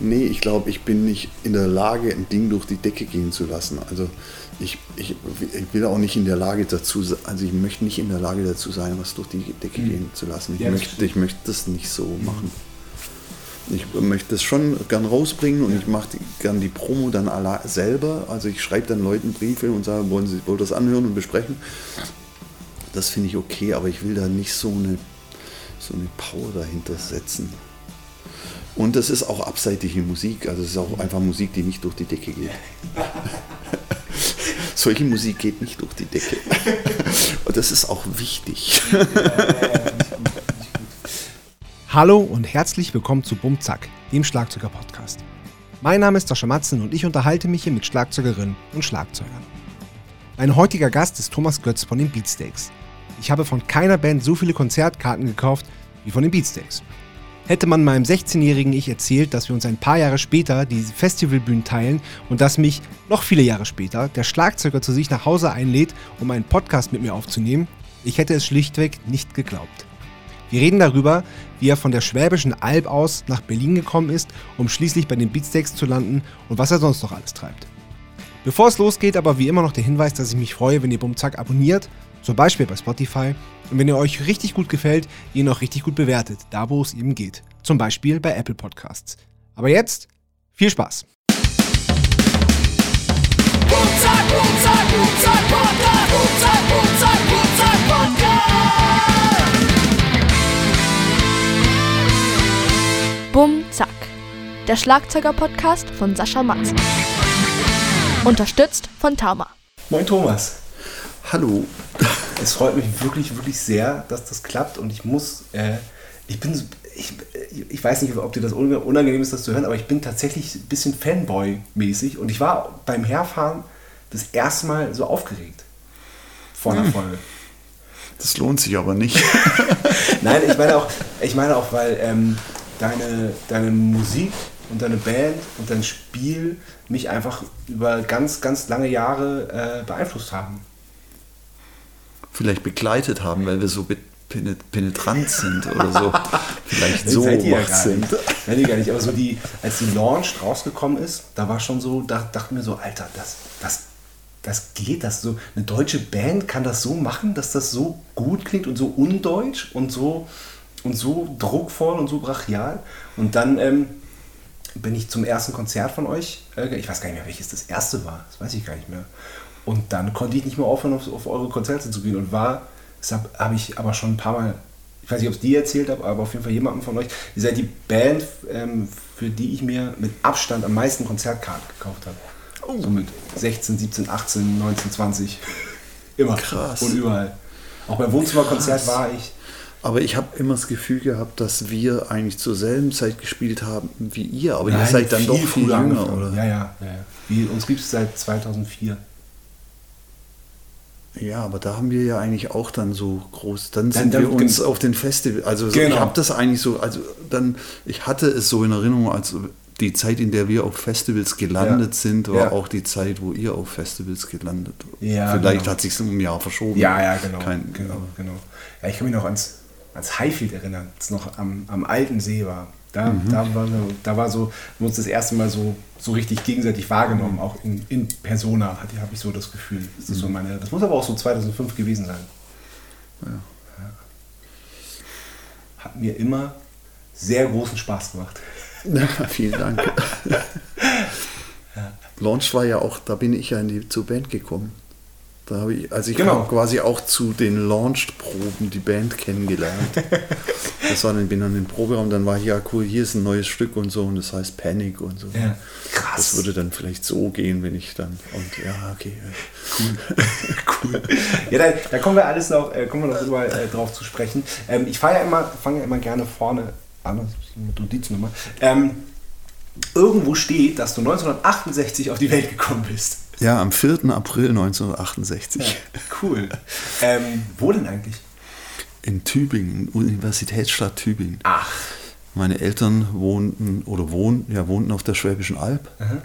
Nee, ich glaube, ich bin nicht in der Lage, ein Ding durch die Decke gehen zu lassen. Also ich, ich, ich will auch nicht in der Lage dazu sein, also ich möchte nicht in der Lage dazu sein, was durch die Decke mhm. gehen zu lassen. Ich, ja, möchte, ich möchte das nicht so mhm. machen. Ich möchte das schon gern rausbringen und ja. ich mache gern die Promo dann selber. Also ich schreibe dann Leuten Briefe und sage, wollen sie wollen das anhören und besprechen. Das finde ich okay, aber ich will da nicht so eine, so eine Power dahinter setzen. Und das ist auch abseitige Musik, also es ist auch einfach Musik, die nicht durch die Decke geht. Solche Musik geht nicht durch die Decke. Und das ist auch wichtig. Hallo und herzlich willkommen zu Bumzack, dem Schlagzeuger-Podcast. Mein Name ist Sascha Matzen und ich unterhalte mich hier mit Schlagzeugerinnen und Schlagzeugern. Mein heutiger Gast ist Thomas Götz von den Beatsteaks. Ich habe von keiner Band so viele Konzertkarten gekauft wie von den Beatsteaks. Hätte man meinem 16-jährigen Ich erzählt, dass wir uns ein paar Jahre später die Festivalbühnen teilen und dass mich noch viele Jahre später der Schlagzeuger zu sich nach Hause einlädt, um einen Podcast mit mir aufzunehmen, ich hätte es schlichtweg nicht geglaubt. Wir reden darüber, wie er von der Schwäbischen Alb aus nach Berlin gekommen ist, um schließlich bei den Beatsteaks zu landen und was er sonst noch alles treibt. Bevor es losgeht, aber wie immer noch der Hinweis, dass ich mich freue, wenn ihr Bumzack abonniert zum Beispiel bei Spotify. Und wenn ihr euch richtig gut gefällt, ihr noch richtig gut bewertet, da wo es eben geht. Zum Beispiel bei Apple Podcasts. Aber jetzt viel Spaß. Bum Zack, der Schlagzeuger-Podcast von Sascha Matzen. Unterstützt von Tama. Moin Thomas. Hallo. Es freut mich wirklich, wirklich sehr, dass das klappt und ich muss, äh, ich bin, ich, ich weiß nicht, ob dir das unangenehm ist, das zu hören, aber ich bin tatsächlich ein bisschen Fanboy-mäßig und ich war beim Herfahren das erste Mal so aufgeregt vor einer hm. Folge. Das lohnt sich aber nicht. Nein, ich meine auch, ich meine auch weil ähm, deine, deine Musik und deine Band und dein Spiel mich einfach über ganz, ganz lange Jahre äh, beeinflusst haben vielleicht begleitet haben, weil wir so penetrant sind oder so. Vielleicht so seid ihr ja sind. Seid ihr gar nicht. Aber so die, als die Launch rausgekommen ist, da war schon so, da dachte mir so, Alter, das, das, das geht, das so. Eine deutsche Band kann das so machen, dass das so gut klingt und so undeutsch und so und so druckvoll und so brachial. Und dann ähm, bin ich zum ersten Konzert von euch, äh, ich weiß gar nicht mehr, welches das erste war, das weiß ich gar nicht mehr. Und dann konnte ich nicht mehr aufhören, auf, auf eure Konzerte zu gehen und war, deshalb habe ich aber schon ein paar Mal, ich weiß nicht, ob es dir erzählt habe, aber auf jeden Fall jemandem von euch, ihr seid die Band, ähm, für die ich mir mit Abstand am meisten Konzertkarten gekauft habe. Oh. So mit 16, 17, 18, 19, 20. Immer. Krass. Und überall. Auch beim Wohnzimmerkonzert war ich. Aber ich habe immer das Gefühl gehabt, dass wir eigentlich zur selben Zeit gespielt haben wie ihr. Aber Nein, ihr seid dann doch viel jünger, oder? Ja, ja. ja, ja. Wie, uns gibt es seit 2004. Ja, aber da haben wir ja eigentlich auch dann so groß, dann sind dann, wir uns auf den Festival, also genau. ich habe das eigentlich so, also dann, ich hatte es so in Erinnerung, als die Zeit, in der wir auf Festivals gelandet ja. sind, war ja. auch die Zeit, wo ihr auf Festivals gelandet ja, Vielleicht genau. hat sich um ein Jahr verschoben. Ja, ja, genau. Kein, genau, genau. Ja, ich kann mich noch ans, ans Highfield erinnern, als es noch am, am alten See war. Da, mhm. da, war, da war so, wir uns das erste Mal so, so richtig gegenseitig wahrgenommen, mhm. auch in, in Persona, habe ich so das Gefühl. Das, ist so mhm. meine, das muss aber auch so 2005 gewesen sein. Ja. Ja. Hat mir immer sehr großen Spaß gemacht. Ja, vielen Dank. Launch war ja auch, da bin ich ja in die, zur Band gekommen. Da habe ich, also ich genau. habe quasi auch zu den Launched-Proben die Band kennengelernt. das war dann, bin dann im Proberaum, dann war ich, ja cool, hier ist ein neues Stück und so und das heißt Panic und so. Ja, krass. Das würde dann vielleicht so gehen, wenn ich dann, und ja, okay. Cool. cool. Ja, da, da, kommen wir alles noch, äh, kommen wir noch drüber, äh, drauf zu sprechen. Ähm, ich fange ja immer, fange ja immer gerne vorne an, Notiznummer. Ähm, irgendwo steht, dass du 1968 auf die Welt gekommen bist. Ja, am 4. April 1968. Ja, cool. Ähm, wo denn eigentlich? In Tübingen, Universitätsstadt Tübingen. Ach. Meine Eltern wohnten oder wohnten, ja, wohnten auf der Schwäbischen Alb. Aha.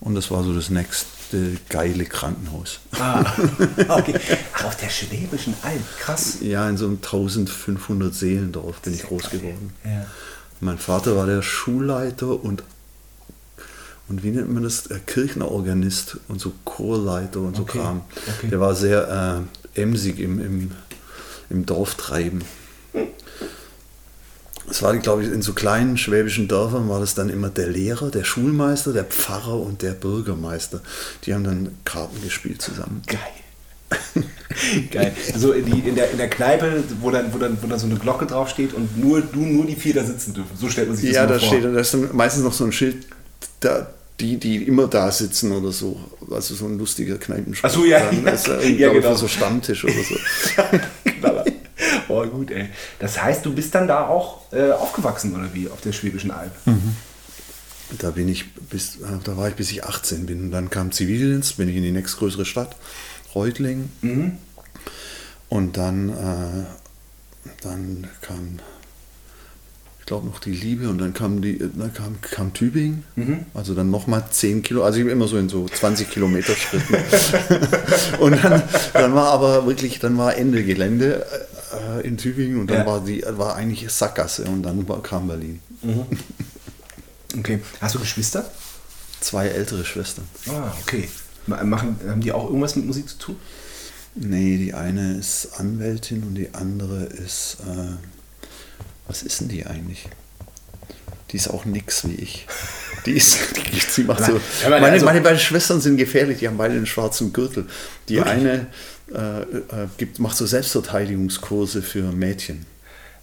Und das war so das nächste geile Krankenhaus. Ah, okay. Ach, auf der Schwäbischen Alb, krass. Ja, in so einem 1500 Seelendorf bin ich groß geil. geworden. Ja. Mein Vater war der Schulleiter und und wie nennt man das? Äh, Kirchenorganist und so Chorleiter und so Okay, Kram. okay. Der war sehr äh, emsig im, im, im Dorftreiben. Es war, glaube ich, in so kleinen schwäbischen Dörfern war das dann immer der Lehrer, der Schulmeister, der Pfarrer und der Bürgermeister. Die haben dann Karten gespielt zusammen. Geil. Geil. Also in, die, in, der, in der Kneipe, wo dann, wo, dann, wo dann so eine Glocke draufsteht und nur du, nur die vier da sitzen dürfen. So stellt man sich das Ja, da vor. steht, da ist dann meistens noch so ein Schild, da, die, die immer da sitzen oder so. Also so ein lustiger Kneipenspruch. Ach so, ja, Dann ja, da ja, genau. so Stammtisch oder so. Knaller. Oh, gut, ey. Das heißt, du bist dann da auch äh, aufgewachsen, oder wie, auf der Schwäbischen Alb? Da bin ich bis, äh, da war ich bis ich 18 bin. Und dann kam Zivildienst, bin ich in die nächstgrößere Stadt, Reutlingen. Und dann, äh, dann kam, ich glaube noch die Liebe und dann kam die, dann kam, kam Tübingen. Also dann nochmal 10 Kilo, also ich bin immer so in so 20 Kilometer Schritten. und dann, dann war aber wirklich, dann war Ende Gelände äh, in Tübingen und dann Ja. war die, war eigentlich Sackgasse und dann war, kam Berlin. Okay. Hast du Geschwister? Zwei ältere Schwestern. Ah, okay. Ma- Machen, haben die auch irgendwas mit Musik zu tun? Nee, die eine ist Anwältin und die andere ist. Äh, was ist denn die eigentlich? Die ist auch nix wie ich. Die ist. Die, sie macht so, meine, also- meine beiden Schwestern sind gefährlich, die haben beide einen schwarzen Gürtel. Die Wirklich? eine äh, äh, gibt, macht so Selbstverteidigungskurse für Mädchen.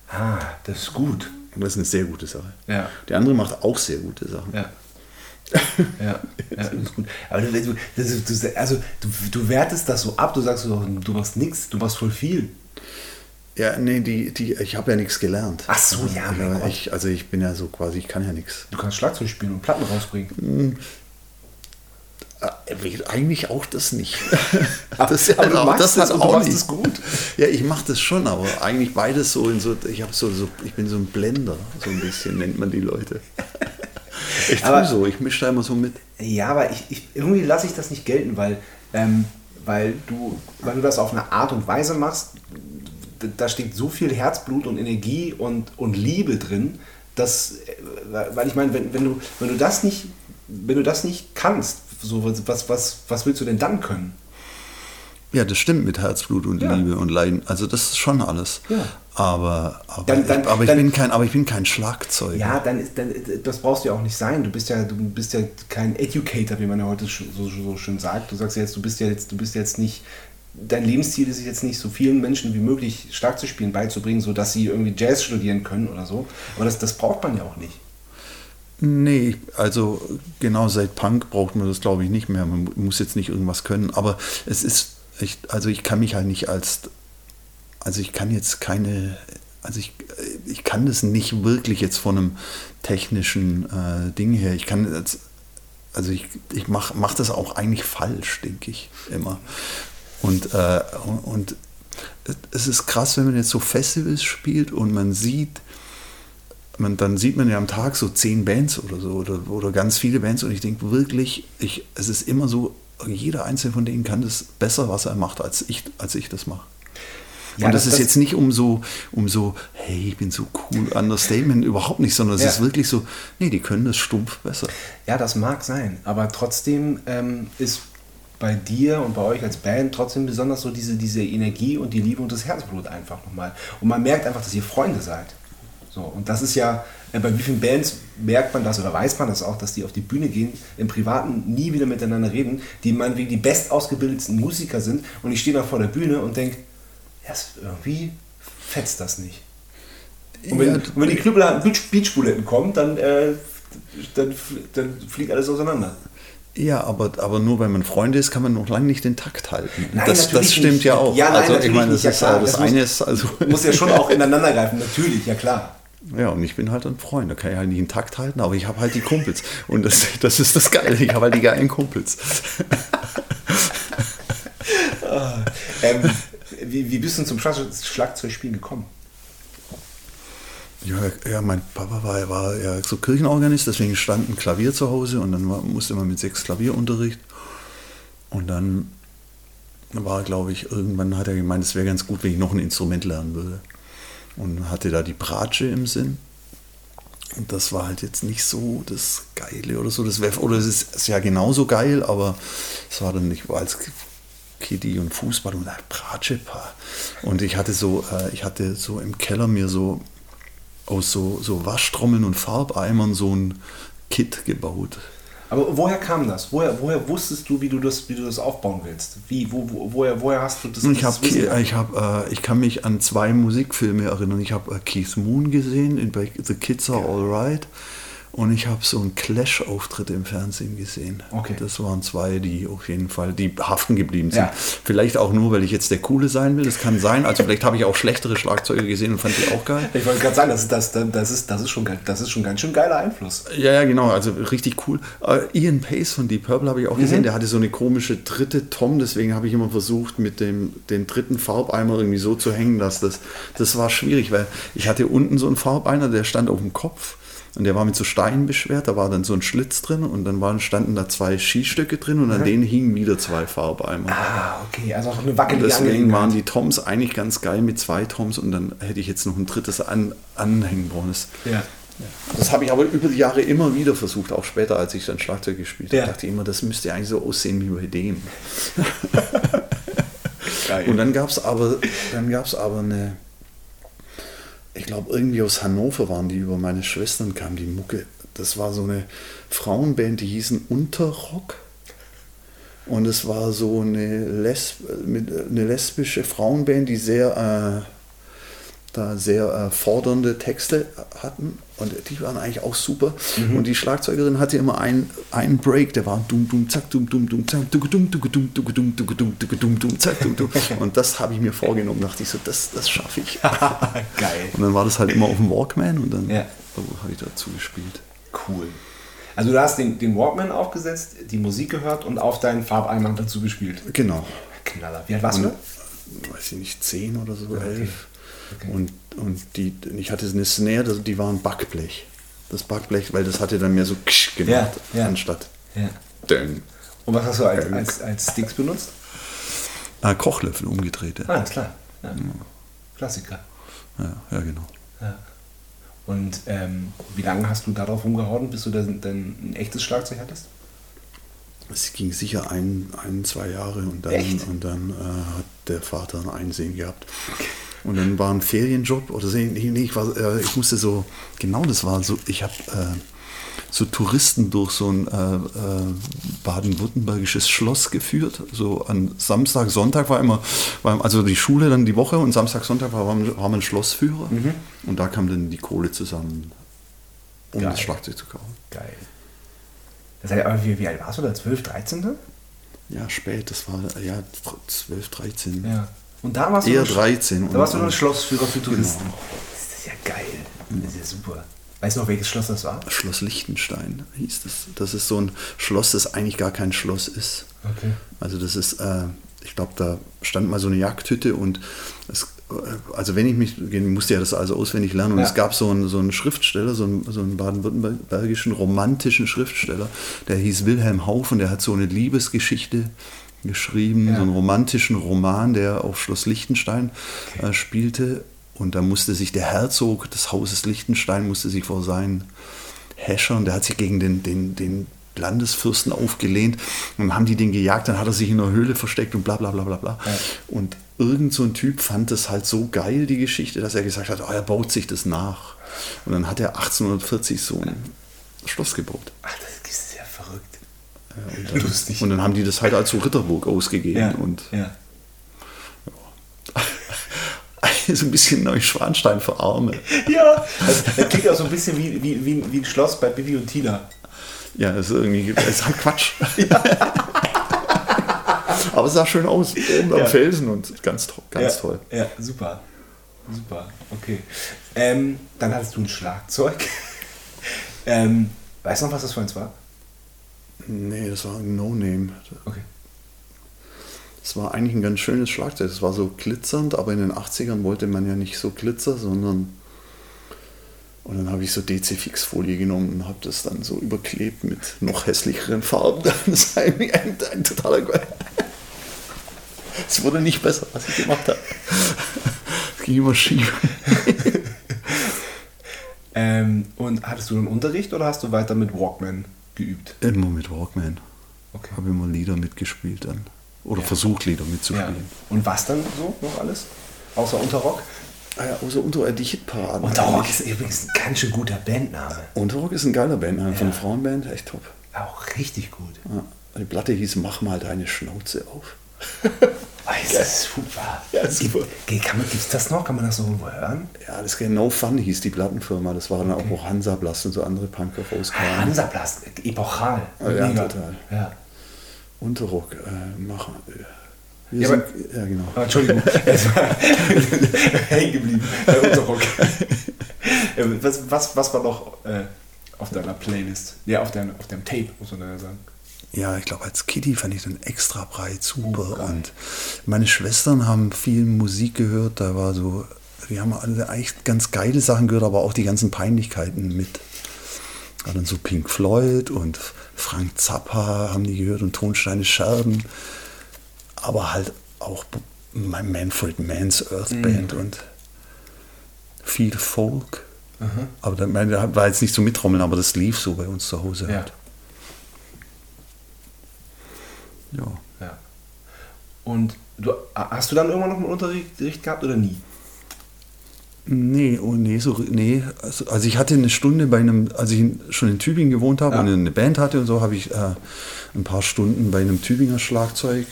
Ah, das ist gut. Das ist eine sehr gute Sache. Ja. Die andere macht auch sehr gute Sachen. Ja. Ja, ja, das ist gut. Aber du, du, du, also, du, du wertest das so ab, du sagst so, du machst nichts, du machst voll viel. Ja, nee, die, die, ich habe ja nichts gelernt. Ach so, ja, ja Gott. ich, also ich bin ja so quasi, ich kann ja nichts. Du kannst Schlagzeug spielen und Platten rausbringen. Äh, Eigentlich auch das nicht. Aber- das, aber du machst das ist und du auch machst nicht. gut. Ja, ich mache das schon, aber eigentlich beides so in so. Ich habe so, so, ich bin so ein Blender, so ein bisschen nennt man die Leute. Ich Aber- tue so, ich mische da immer so mit. Ja, aber ich, ich, irgendwie lasse ich das nicht gelten, weil, ähm, weil, du, weil du das auf eine Art und Weise machst, da steckt so viel Herzblut und Energie und, und Liebe drin, dass, weil ich meine, wenn, wenn, du, wenn, du das nicht, wenn du das nicht kannst, so, was, was, was willst du denn dann können? Ja, das stimmt mit Herzblut und Ja. Liebe und Leiden. Also das ist schon alles. Ja. Aber, aber, Dann- dann- ich, aber, ich dann- bin kein, aber ich bin kein Schlagzeuger. Ja, dann ist, dann, das brauchst du ja auch nicht sein. Du bist ja, du bist ja kein Educator, wie man ja heute so, so schön sagt. Du sagst ja jetzt, du bist ja jetzt, du bist jetzt nicht, dein Lebensziel ist jetzt nicht so vielen Menschen wie möglich Schlagzeug spielen beizubringen, sodass sie irgendwie Jazz studieren können oder so. Aber das, das braucht man ja auch nicht. Nee, also genau seit Punk braucht man das glaube ich nicht mehr. Man muss jetzt nicht irgendwas können, aber es ist, ich, also ich kann mich halt nicht als, also ich kann jetzt keine, also ich, ich kann das nicht wirklich jetzt von einem technischen äh, Ding her. Ich kann jetzt, also ich, ich mache mach das auch eigentlich falsch, denke ich immer. Und, äh, und es ist krass, wenn man jetzt so Festivals spielt und man sieht, man, dann sieht man ja am Tag so zehn Bands oder so oder, oder ganz viele Bands und ich denke wirklich, ich, es ist immer so, jeder einzelne von denen kann das besser, was er macht, als ich, als ich das mache. Ja, und das, das- ist jetzt nicht um so, um so, hey, ich bin so cool, Understatement, überhaupt nicht, sondern es Ja. ist wirklich so, nee, die können das stumpf besser. Ja, das mag sein, aber trotzdem ähm, ist bei dir und bei euch als Band trotzdem besonders so diese, diese Energie und die Liebe und das Herzblut einfach nochmal. Und man merkt einfach, dass ihr Freunde seid. So, und das ist ja, äh, bei wie vielen Bands merkt man das oder weiß man das auch, dass die auf die Bühne gehen, im Privaten nie wieder miteinander reden, die meinetwegen die bestausgebildetsten Musiker sind und ich stehe da vor der Bühne und denke, ja, irgendwie fetzt das nicht. Und wenn, Ja, und wenn die Knüppel Beach, Beachbuletten kommen, dann, äh, dann, dann fliegt alles auseinander. Ja, aber, aber nur weil man Freunde ist, kann man noch lange nicht den Takt halten. Nein, das, das stimmt nicht. ja auch. Ja, nein, also ich meine, das. Ja, ist äh, das, das muss- eine ist also. Muss ja schon auch ineinander greifen, natürlich, ja klar. Ja, und ich bin halt ein Freund, da kann ich halt nicht einen Takt halten, aber ich habe halt die Kumpels. Und das, das ist das Geile, ich habe halt die geilen Kumpels. Ähm, wie, wie bist du zum Schlag Schlagzeugspielen gekommen? Ja, mein Papa war, war ja so Kirchenorganist, deswegen stand ein Klavier zu Hause und dann war, musste man mit sechs Klavierunterricht. Und dann war, glaube ich, irgendwann hat er gemeint, es wäre ganz gut, wenn ich noch ein Instrument lernen würde. Und hatte da die Bratsche im Sinn. Und das war halt jetzt nicht so das Geile oder so. Das wär, oder es ist, ja genauso geil, aber es war dann nicht, als Kitty und Fußball und Bratschepa. Und ich hatte so, äh, ich hatte so im Keller mir so aus so, so Waschtrommeln und Farbeimern so ein Kit gebaut. Aber woher kam das? Woher, woher wusstest du, wie du das, wie du das aufbauen willst? Wie, wo, wo, woher, woher hast du das? Ich, hab, ich, hab, äh, ich kann mich an zwei Musikfilme erinnern. Ich habe äh, Keith Moon gesehen in The Kids Are Alright. Und ich habe so einen Clash-Auftritt im Fernsehen gesehen. Okay. Das waren zwei, die auf jeden Fall, die haften geblieben sind. Ja. Vielleicht auch nur, weil ich jetzt der Coole sein will. Das kann sein. Also vielleicht habe ich auch schlechtere Schlagzeuge gesehen und fand die auch geil. Ich wollte gerade sagen, das ist, das, das, ist, das, ist schon, das ist schon ganz schön geiler Einfluss. Ja, ja, genau. Also richtig cool. Uh, Ian Pace von Deep Purple habe ich auch mhm. gesehen. Der hatte so eine komische dritte Tom. Deswegen habe ich immer versucht, mit dem den dritten Farbeimer irgendwie so zu hängen, dass das, das war schwierig, weil ich hatte unten so einen Farbeimer, der stand auf dem Kopf. Und der war mit so Steinen beschwert, da war dann so ein Schlitz drin und dann waren, standen da zwei Skistöcke drin und an mhm. denen hingen wieder zwei Farbeimer. Ah, okay, also auch eine wackelige und Deswegen waren die Toms eigentlich ganz geil mit zwei Toms und dann hätte ich jetzt noch ein drittes an, anhängen brauchen. Ja. Das habe ich aber über die Jahre immer wieder versucht, auch später, als ich dann Schlagzeug gespielt habe. Ja. dachte ich immer, das müsste eigentlich so aussehen wie bei dem. und dann gab es aber, aber eine ich glaube, irgendwie aus Hannover waren die über meine Schwestern kam die Mucke. Das war so eine Frauenband, die hießen Unterrock. Und es war so eine, Lesb eine lesbische Frauenband, die sehr äh, da sehr äh, fordernde Texte hatten und die waren eigentlich auch super. Mhm. Und die Schlagzeugerin hatte immer einen, einen Break, der war dum dum zack dum dum dum zack dum dum dum dum dum dum dum dum dum dum zack dum dum. Und das habe ich mir vorgenommen, dachte ich so, das, das schaffe ich. Geil. Und dann war das halt immer auf dem Walkman und dann ja. habe ich dazu gespielt. Cool. Also du hast den, den Walkman aufgesetzt, die Musik gehört und auf deinen Farbeimer dazu gespielt. Genau. Knaller. Wie alt warst du? Weiß ich nicht, zehn oder so, elf. Okay. Okay. Und, und die, ich hatte eine Snare, die war ein Backblech. Das Backblech, weil das hatte dann mehr so ksch gemacht, ja, ja. anstatt ja. Döng. Und was hast du als, als, als Sticks benutzt? Ah, Kochlöffel umgedrehte. Ah, klar. Ja. Klassiker. Ja, ja genau. Ja. Und ähm, wie lange hast du darauf rumgehauen, bis du dann, dann ein echtes Schlagzeug hattest? Es ging sicher ein, ein zwei Jahre und dann, und dann äh, hat der Vater ein Einsehen gehabt. Okay. Und dann war ein Ferienjob oder so, nee, ich, war, äh, ich musste so, genau das war so, ich habe äh, so Touristen durch so ein äh, äh, baden-württembergisches Schloss geführt. So an Samstag, Sonntag war immer, war, also die Schule dann die Woche und Samstag, Sonntag war, war man Schlossführer. Mhm. Und da kam dann die Kohle zusammen, um Geil. das Schlagzeug zu kaufen. Geil. Das heißt, aber wie, wie alt warst du da? 12, 13? Ja, spät, das war ja 12, 13. Ja. Und da warst Eher du 13. Da warst du ein Schlossführer für Touristen. Genau. Das ist ja geil. Das ist ja super. Weißt du noch, welches Schloss das war? Schloss Liechtenstein hieß das. Das ist so ein Schloss, das eigentlich gar kein Schloss ist. Okay. Also das ist, äh, ich glaube, da stand mal so eine Jagdhütte und es, äh, also wenn ich mich, ich musste ja das also auswendig lernen und ja. es gab so einen, so einen Schriftsteller, so einen, so einen baden-württembergischen romantischen Schriftsteller, der hieß Wilhelm Hauf und der hat so eine Liebesgeschichte geschrieben, ja. so einen romantischen Roman, der auf Schloss Liechtenstein äh, spielte. Und da musste sich der Herzog des Hauses Liechtenstein musste sich vor seinen Häschern, der hat sich gegen den, den, den Landesfürsten aufgelehnt und haben die den gejagt, dann hat er sich in einer Höhle versteckt und bla bla bla bla bla. Ja. Und irgend so ein Typ fand das halt so geil, die Geschichte, dass er gesagt hat, oh, er baut sich das nach. Und dann hat er 1840 so ein Schloss gebaut. Ach, das ist ja verrückt. Und, Lustig. und dann haben die das halt als so Ritterburg ausgegeben. Ja, und ja. ja. so ein bisschen Neuschwanstein für Arme. Ja, das, das klingt auch so ein bisschen wie, wie, wie, wie ein Schloss bei Bibi und Tina. Ja, das ist irgendwie das ist halt Quatsch. Ja. Aber es sah schön aus, oben am Felsen und ganz, ganz toll. Ja, super. Super, okay. Ähm, dann hattest du ein Schlagzeug. ähm, weißt du noch, was das für eins war? Nee, das war ein No-Name. Okay. Das war eigentlich ein ganz schönes Schlagzeug. Das war so glitzernd, aber in den 80ern wollte man ja nicht so glitzer, sondern. Und dann habe ich so DC-Fix-Folie genommen und habe das dann so überklebt mit noch hässlicheren Farben. Das war ein, ein, ein totaler. Es wurde nicht besser, was ich gemacht habe. Es ging immer schief. Ähm, und hattest du einen Unterricht oder hast du weiter mit Walkman geübt? Immer mit Walkman. Okay. Habe immer Lieder mitgespielt dann. Oder Ja. versucht, Lieder Ja. mitzuspielen. Und was dann so noch alles? Außer Unterrock? Ah ja, außer Unter die Hitparaden. Unterrock ist übrigens ein ganz schön guter Bandname. Unterrock ist ein geiler Bandname von Ja. einer Frauenband, echt top. Auch richtig gut. Ja. Die Platte hieß Mach mal deine Schnauze auf. Das super. Ja, super. Gibt es das noch? Kann man das so irgendwo hören? Ja, das No Fun hieß die Plattenfirma. Das war dann auch, wo Hansaplast und so andere Punker rauskamen. Hansaplast, epochal. Ah, ja, Mega. total. Ja. Unterrock, äh, machen. äh, Wir Ja, sind, aber- ja, genau. Ah, Entschuldigung, es war hängen geblieben. Äh, Unterrock. Äh, was, was, was war noch äh, auf deiner Playlist? Ja, auf, dein, auf deinem Tape, muss man ja sagen. Ja, ich glaube, als Kitty fand ich den extra breit super. Oh, und meine Schwestern haben viel Musik gehört. Da war so, wir haben alle echt ganz geile Sachen gehört, aber auch die ganzen Peinlichkeiten mit. War dann so Pink Floyd und Frank Zappa haben die gehört und Tonsteine Scherben. Aber halt auch mein Manfred Mann's Earth Mhm. Band und viel Folk. Aber da, da war jetzt nicht so mitrommeln, aber das lief so bei uns zu Hause. Ja. Halt. Ja. ja. Und du, hast du dann irgendwann noch einen Unterricht gehabt oder nie? Nee, oh nee, so, nee. Also, also ich hatte eine Stunde bei einem, als ich schon in Tübingen gewohnt habe Ja. und eine Band hatte und so, habe ich äh, ein paar Stunden bei einem Tübinger Schlagzeug,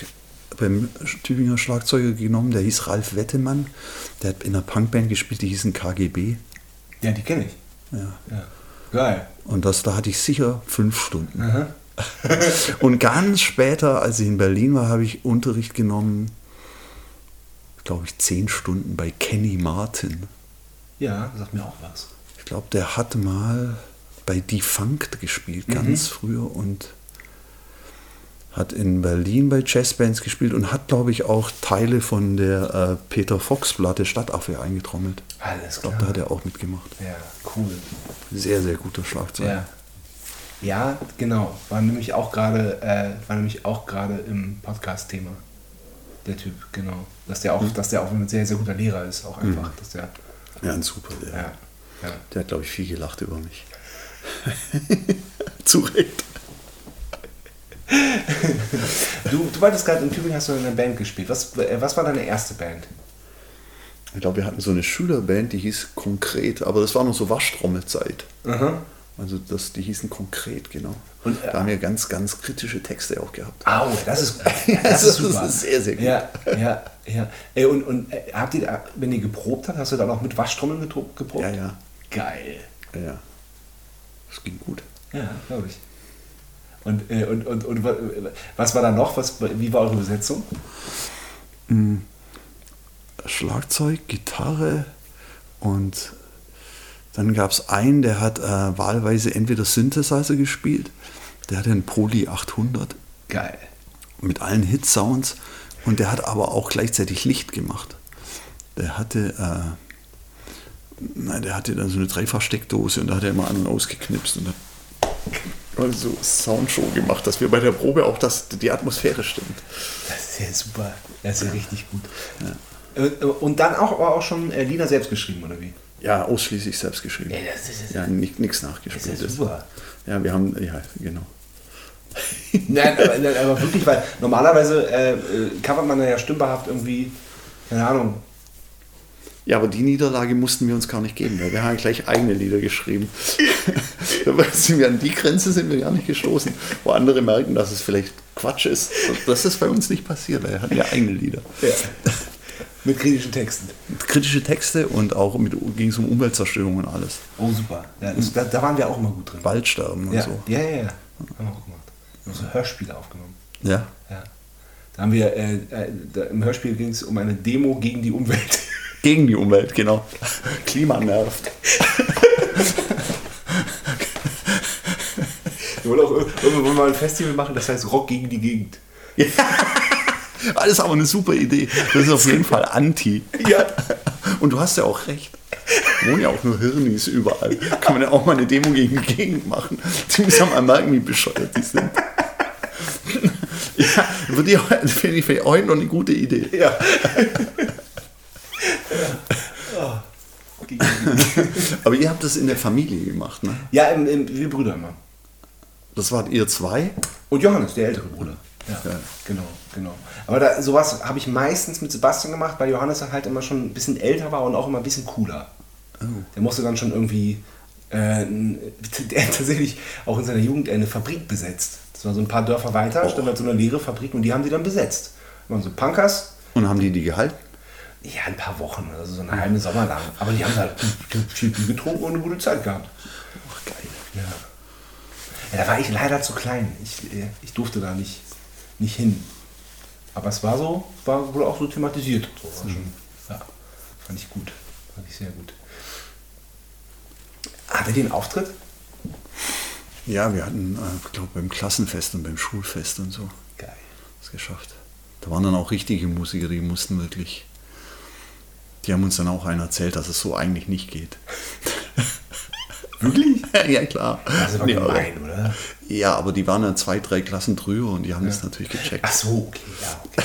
beim Tübinger Schlagzeuger genommen, der hieß Ralf Wettemann. Der hat in einer Punkband gespielt, die hießen KGB. Ja, die kenne ich. Ja. Ja. Geil. Und das, da hatte ich sicher fünf Stunden. und ganz später, als ich in Berlin war, habe ich Unterricht genommen, glaube ich, zehn Stunden bei Kenny Martin. Ja, sagt mir auch was. Ich glaube, der hat mal bei Defunct gespielt, ganz früher und hat in Berlin bei Jazzbands gespielt und hat, glaube ich, auch Teile von der äh, Peter Fox-Platte Stadtaffe eingetrommelt. Alles Ich glaube, klar. da hat er auch mitgemacht. Ja, cool. Sehr, sehr guter Schlagzeug. Ja. Ja, genau. War nämlich auch gerade, äh, war nämlich auch gerade im Podcast-Thema. Der Typ, genau. Dass der auch, dass der auch ein sehr, sehr guter Lehrer ist, auch einfach. Dass der, Ja, ein super. Der, ja, ja. der hat, glaube ich, viel gelacht über mich. Zu Recht. Du, du meintest gerade, in Tübingen hast du in einer Band gespielt. Was, äh, was war deine erste Band? Ich glaube, wir hatten so eine Schülerband, die hieß Konkret, aber das war noch so Waschtrommelzeit. Also das, die hießen Konkret, genau. Und, äh, da haben wir ganz, ganz kritische Texte auch gehabt. Au, das ist, Ja, das ist super. das ist sehr, sehr gut. Ja, ja, ja. Ey, und und äh, habt ihr, da- wenn ihr geprobt habt, hast du dann auch mit Waschtrommeln geprobt? Ja, ja. Geil. Ja, das ging gut. Ja, glaube ich. Und, äh, und, und, und wa- was war da noch? Was, wie war eure Besetzung? Schlagzeug, Gitarre und dann gab es einen, der hat äh, wahlweise entweder Synthesizer gespielt, der hatte einen Poly 800 Geil. mit allen Hit-Sounds und der hat aber auch gleichzeitig Licht gemacht. Der hatte, äh, nein, der hatte dann so eine Dreifachsteckdose und da hat er immer an und ausgeknipst und hat so Soundshow gemacht, dass wir bei der Probe auch das, die Atmosphäre stimmt. Das ist ja super. Das ist ja richtig gut. Äh, äh, Und dann auch, aber auch schon äh, Lieder selbst geschrieben, oder wie? Ja, ausschließlich selbst geschrieben. Ja, das ist- ja nichts Das nachgespielt. ist ja super. Ja, wir haben, ja, genau. Nein, aber, nein, aber wirklich, weil normalerweise äh, äh, covert man ja stimmbehaft irgendwie, keine Ahnung. Ja, aber die Niederlage mussten wir uns gar nicht geben, weil wir haben gleich eigene Lieder geschrieben. Dabei sind wir an die Grenze sind wir gar nicht gestoßen, wo andere merken, dass es vielleicht Quatsch ist. Das ist bei uns nicht passiert, weil wir hatten ja eigene Lieder. Mit kritischen Texten. Kritische Texte und auch ging es um Umweltzerstörung und alles. Oh, super. Ja, das, da, da waren wir auch immer gut drin. Waldsterben und ja, so. ja, ja, ja. Haben wir auch gemacht. Wir haben so Hörspiele aufgenommen. Ja. Ja. Da haben wir, äh, äh, da, im Hörspiel ging es um eine Demo gegen die Umwelt. Gegen die Umwelt, genau. Klima nervt. Wir wollen auch ir- irgendwann mal ein Festival machen, das heißt Rock gegen die Gegend. Das ist aber eine super Idee. Das ist auf jeden Fall anti. Ja. Und du hast ja auch recht. Wohnen ja auch nur Hirnis überall. Kann man ja auch mal eine Demo gegen die Gegend machen. Die müssen ja mal merken, wie bescheuert die sind. Ja, ich, finde ich vielleicht heute noch eine gute Idee. Ja. Aber ihr habt das in der Familie gemacht, ne? Ja, im, im, wir Brüder immer. Das wart ihr zwei? Und Johannes, der ältere Bruder. Ja, Ja. genau, genau. Aber da, sowas habe ich meistens mit Sebastian gemacht, weil Johannes halt immer schon ein bisschen älter war und auch immer ein bisschen cooler. Der musste dann schon irgendwie, äh, der hat tatsächlich auch in seiner Jugend eine Fabrik besetzt. Das war so ein paar Dörfer weiter, stand halt so eine leere Fabrik und die haben sie dann besetzt. Das waren so Punkers, Und haben die die gehalten? ja, ein paar Wochen, also so einen halben Sommer lang. Aber die haben halt getrunken und eine gute Zeit gehabt. Ach, geil. Ja. ja da war ich leider zu klein. Ich, äh, ich durfte da nicht, nicht hin. Aber es war so, war wohl auch so thematisiert. So. Schon, ja, fand ich gut. Fand ich sehr gut. Hattet ihr einen Auftritt? Ja, wir hatten, äh, ich glaube, beim Klassenfest und beim Schulfest und so Geil. das geschafft. Da waren dann auch richtige Musiker, die mussten wirklich. Die haben uns dann auch einen erzählt, dass es so eigentlich nicht geht. Wirklich? ja, klar. Das ist aber ja, gemein, oder? ja, aber die waren dann zwei, drei Klassen drüber und die haben das natürlich gecheckt. Ach so, okay, ja, okay.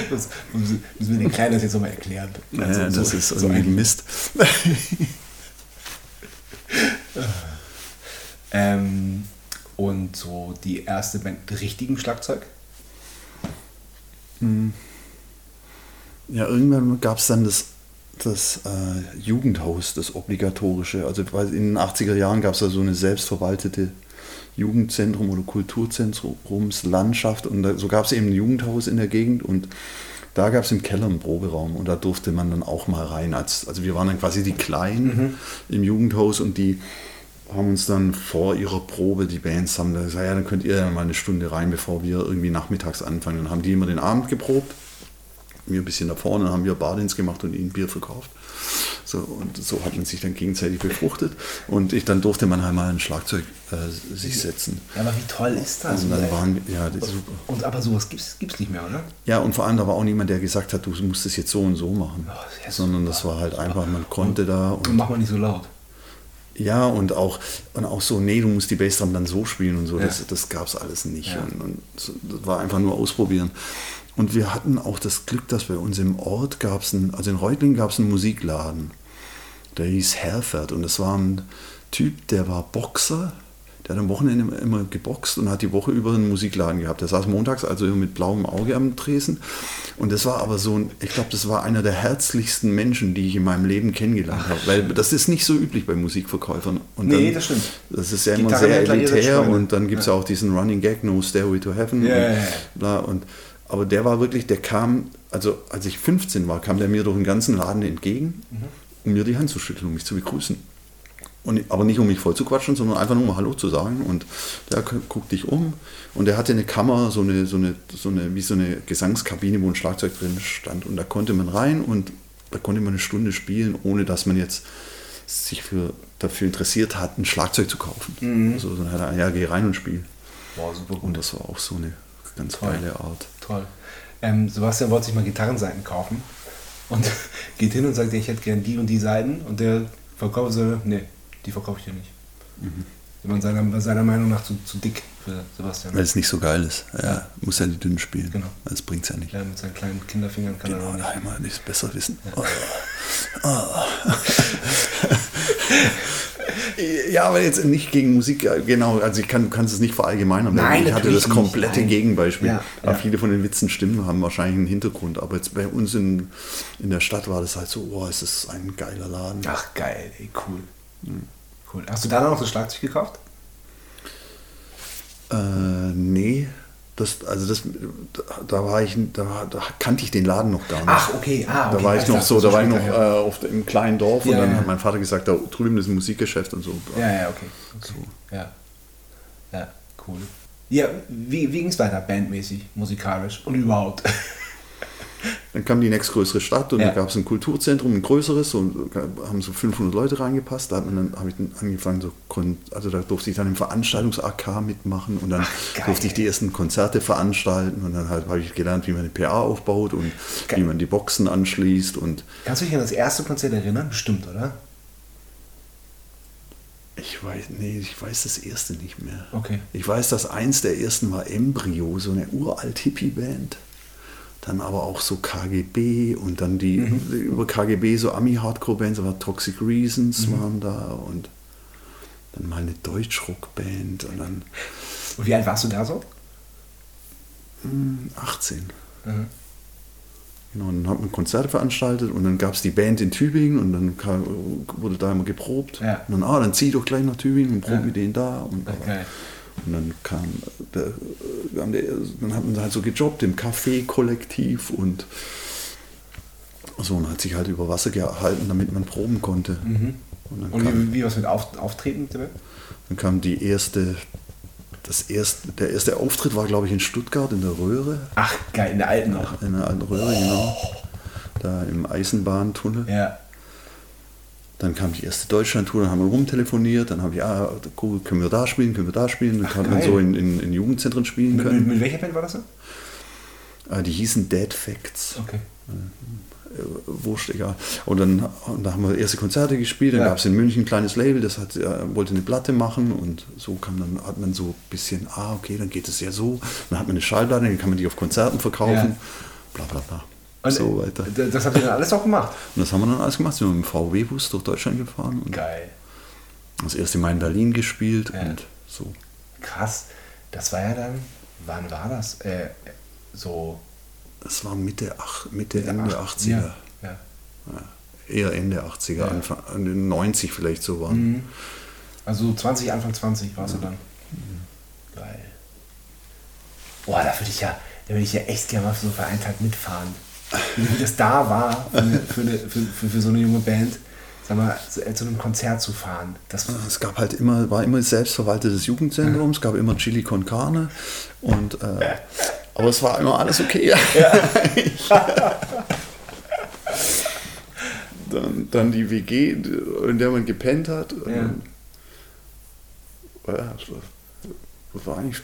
das müssen wir den Kleinen das jetzt nochmal erklären. Ja, Also, das so- ist so irgendwie ein- Mist. Ähm, und so die erste Band mit richtigem Schlagzeug? Ja, irgendwann gab es dann das, das äh, Jugendhaus, das obligatorische. Also in den 80er Jahren gab es ja so eine selbstverwaltete Jugendzentrum oder Kulturzentrumslandschaft und da, so gab es eben ein Jugendhaus in der Gegend und da gab es im Keller einen Proberaum und da durfte man dann auch mal rein. Als, also wir waren dann quasi die Kleinen im Jugendhaus und die haben uns dann vor ihrer Probe, die Bands haben da gesagt, ja, dann könnt ihr ja mal eine Stunde rein, bevor wir irgendwie nachmittags anfangen. Dann haben die immer den Abend geprobt wir ein bisschen da vorne, dann haben wir Bardienst gemacht und ihnen Bier verkauft. So, und so hat man sich dann gegenseitig befruchtet. Und ich, dann durfte man halt mal ein Schlagzeug äh, sich setzen. Ja, aber wie toll ist das? Und dann waren ja, das ist super. Und aber sowas gibt's, gibt's nicht mehr, oder? Ja, und vor allem, da war auch niemand, der gesagt hat, du musst es jetzt so und so machen. Oh, ja, Sondern das war halt einfach, man konnte da. Und Und, mach mal nicht so laut. ja, und auch, und auch so, nee, du musst die Bassdrum dann so spielen und so. Ja. Das, das gab es alles nicht. Ja. Und, und so, das war einfach nur ausprobieren. Und wir hatten auch das Glück, dass bei uns im Ort gab es, also in Reutlingen gab es einen Musikladen. Der hieß Herfert und das war ein Typ, der war Boxer. Der hat am Wochenende immer geboxt und hat die Woche über einen Musikladen gehabt. Der saß montags also mit blauem Auge am Tresen. Und das war aber so ein, ich glaube, das war einer der herzlichsten Menschen, die ich in meinem Leben kennengelernt habe. Weil das ist nicht so üblich bei Musikverkäufern. Und Nee, das stimmt. Das ist ja immer sehr elitär und dann gibt es ja. auch diesen Running Gag, No Stairway to Heaven. Ja, und. Bla, und, aber der war wirklich, der kam, also als ich 15 war, kam der mir durch den ganzen Laden entgegen, Mhm. um mir die Hand zu schütteln, um mich zu begrüßen. Und, aber nicht um mich voll zu quatschen, sondern einfach nur mal Hallo zu sagen. Und der gu- guckt dich um. Und der hatte eine Kammer, so eine, so eine, so eine, wie so eine Gesangskabine, wo ein Schlagzeug drin stand. Und da konnte man rein und da konnte man eine Stunde spielen, ohne dass man jetzt sich für, dafür interessiert hat, ein Schlagzeug zu kaufen. Mhm. Also, dann hat er, ja, geh rein und spiel. Boah, super gut. Und das war auch so eine ganz geile Art. Toll. Ähm, Sebastian wollte sich mal Gitarrenseiten kaufen und geht hin und sagt, ich hätte gern die und die Seiten und der Verkäufer sagt, nee, die verkaufe ich dir nicht. Die waren seiner, seiner Meinung nach zu, zu dick für Sebastian. Weil es nicht so geil ist. Ja. Muss ja die dünnen spielen. Genau. Das bringt es ja nicht. Ja, mit seinen kleinen Kinderfingern kann er Genau, auch nicht. einmal nicht besser wissen. Ja, aber jetzt nicht gegen Musik, genau, also ich kann, du kannst es nicht verallgemeinern. Nein, ich hatte das komplette nicht. Gegenbeispiel. Ja, ja. viele von den Witzen stimmen, haben wahrscheinlich einen Hintergrund. Aber jetzt bei uns in, in der Stadt war das halt so, oh, es ist ein geiler Laden. Ach geil, ey, cool. Cool. Hast du da noch das Schlagzeug gekauft? Äh, nee, das, also das, da, war ich, da, da kannte ich den Laden noch gar nicht. Ach, okay. Ah, okay. Da war ich Alles noch so, da war ich noch ja. äh, auf, im kleinen Dorf und Ja, dann ja. hat mein Vater gesagt, da drüben ist ein Musikgeschäft und so. Ja, ja, okay. okay. Ja. Ja, cool. Ja, wie, wie ging es weiter, bandmäßig, musikalisch und überhaupt? Dann kam die nächstgrößere Stadt und Ja. da gab es ein Kulturzentrum, ein größeres, und da haben so 500 Leute reingepasst. Da hat man dann, habe ich dann angefangen, so, also da durfte ich dann im Veranstaltungs-AK mitmachen und dann geil. durfte ich die ersten Konzerte veranstalten und dann halt habe ich gelernt, wie man eine PA aufbaut und Geil. wie man die Boxen anschließt und Kannst du dich an das erste Konzert erinnern? Bestimmt, oder? ich weiß, nee, ich weiß das erste nicht mehr. Okay. Ich weiß, dass eins der ersten war Embryo, so eine uralt Hippie-Band. Dann aber auch so KGB und dann die Mhm. über KGB so Ami-Hardcore-Bands, aber Toxic Reasons Mhm. waren da und dann mal eine Deutsch-Rock-Band und dann Und wie alt warst du da so? hm, 18. Mhm. Genau, und dann hat man Konzerte veranstaltet und dann gab es die Band in Tübingen und dann kam, wurde da immer geprobt. Ja. Und dann, ah, dann zieh doch gleich nach Tübingen und prob Ja. mit denen da. Und, Okay. Und dann kam, der, kam der, dann hat man halt so gejobbt im Café-Kollektiv und so und hat sich halt über Wasser gehalten, damit man proben konnte. Und Mhm. Und kam, wie, wie was mit Auf, Auftreten dann kam die erste, das erste, der erste Auftritt war, glaube ich, in Stuttgart in der Röhre. Ach, geil, in der alten noch. In der alten Röhre, genau. Da im Eisenbahntunnel. Ja. Dann kam die erste Deutschland-Tour, dann haben wir rumtelefoniert, dann habe ich, ah, cool, können wir da spielen, können wir da spielen. Dann Ach, konnte man so in, in, in Jugendzentren spielen Mit, mit, können. mit welcher Band war das so? Ah, die hießen Dead Facts. Okay. Äh, Wurscht, egal. Und dann und da haben wir erste Konzerte gespielt, dann Ja. gab es in München ein kleines Label, das hat, äh, wollte eine Platte machen und so kam dann, hat man so ein bisschen, ah, okay, dann geht es ja so. Dann hat man eine Schallplatte, dann kann man die auf Konzerten verkaufen, Ja. bla bla bla. Und so weiter. Das habt ihr dann alles auch gemacht? Und das haben wir dann alles gemacht. Sind wir mit dem VW-Bus durch Deutschland gefahren und Geil. das erste Mal in Berlin gespielt Ja. und so. Krass. Das war ja dann, wann war das? Äh, so Das war Mitte, ach, Mitte Mitte Ende acht- 80er. Ja. ja. Eher Ende 80er, Ja. Anfang, äh, 90 vielleicht so waren. Mhm. Also 20, Anfang 20 warst du dann. Geil. Boah, da würde ich ja, da würde ich ja echt gerne mal so für einen Tag mitfahren. Wie das da war, für, für, eine, für, für, so eine junge Band, sag mal, zu, zu einem Konzert zu fahren. Das, Es gab halt immer, war immer selbstverwaltetes Jugendzentrum, es gab immer Chili con Carne und äh, aber es war immer alles okay. dann, dann die WG, in der man gepennt hat. Ja. Ja, das war- das war eigentlich,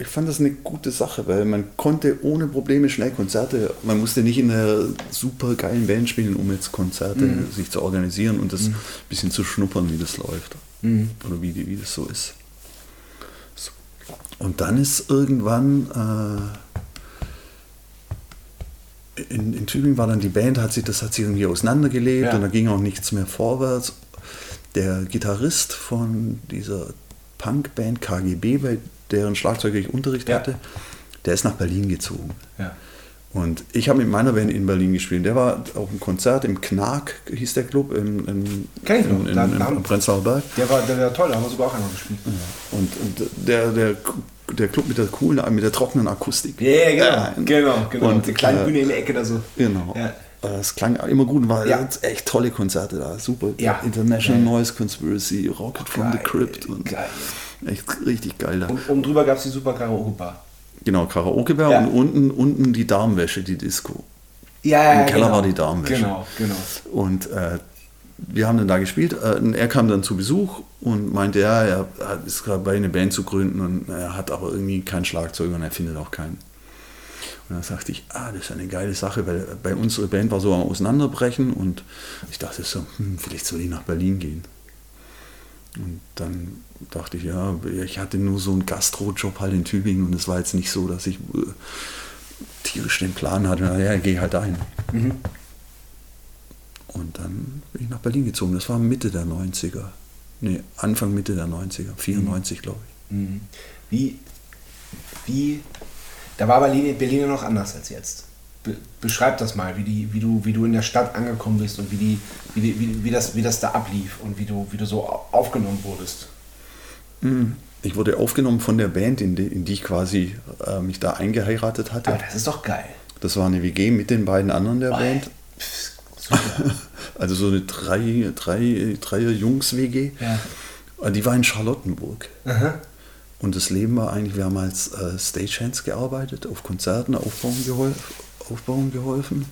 ich fand das eine gute Sache, weil man konnte ohne Probleme schnell Konzerte, man musste nicht in einer super geilen Band spielen, um jetzt Konzerte Mhm. sich zu organisieren und das ein bisschen zu schnuppern, wie das läuft. Mhm. Oder wie, wie das so ist. So. Und dann ist irgendwann äh, in, in Tübingen war dann die Band, hat sich, das hat sich irgendwie auseinandergelebt Ja. und da ging auch nichts mehr vorwärts. Der Gitarrist von dieser Punkband KGB, bei deren Schlagzeuger ich Unterricht Ja. hatte, der ist nach Berlin gezogen. ja. Und ich habe mit meiner Band in Berlin gespielt. Der war auf einem Konzert im Knack, hieß der Club, in, in, Kenn ich noch. in, in, Da- in, da haben- am Prenzlauer Berg. Der war, der war toll, da haben wir sogar auch einmal gespielt. Und, und der, der, der Club mit der coolen, mit der trockenen Akustik. Ja, ja, genau. Ja, genau, genau. und, die kleine äh, Bühne in der Ecke da so. Genau. Ja. Es klang immer gut, war Ja. echt tolle Konzerte da. Super. Ja. International. Noise Conspiracy, Rocket from the Crypt. Und geil. Echt richtig geil da. Und oben drüber gab es die super Karaoke Bar. genau, Karaoke-Bar Ja. und unten, unten die Darmwäsche, die Disco. Ja, Im Keller war die Darmwäsche. Genau, genau. Und äh, wir haben dann da gespielt. Äh, er kam dann zu Besuch und meinte, ja, er ist gerade bei, eine Band zu gründen und er hat aber irgendwie keinen Schlagzeuger und er findet auch keinen. Und dann sagte ich, ah, das ist eine geile Sache, weil bei unserer Band war so am Auseinanderbrechen und ich dachte so, hm, vielleicht soll ich nach Berlin gehen. Und dann dachte ich, ja, ich hatte nur so einen Gastrojob halt in Tübingen und es war jetzt nicht so, dass ich äh, tierisch den Plan hatte, na ja, geh halt ein. Und dann bin ich nach Berlin gezogen. Das war Mitte der 90er. Nee, Anfang Mitte der 90er. 94, glaube ich. Mhm. Wie, wie, da war Berlin, Berlin ja noch anders als jetzt. Be, beschreib das mal, wie, die, wie, du, wie du in der Stadt angekommen bist und wie, die, wie, die, wie, wie, das, wie das da ablief und wie du, wie du so au- aufgenommen wurdest. Ich wurde aufgenommen von der Band, in die, in die ich quasi äh, mich da eingeheiratet hatte. Aber das ist doch geil. Das war eine WG mit den beiden anderen der Band. Pff, super. Also so eine drei, drei, Dreier Jungs-WG. ja. Die war in Charlottenburg. Aha. Und das Leben war eigentlich, wir haben als äh, Stagehands gearbeitet, auf Konzerten aufbauen, gehol aufbauen geholfen.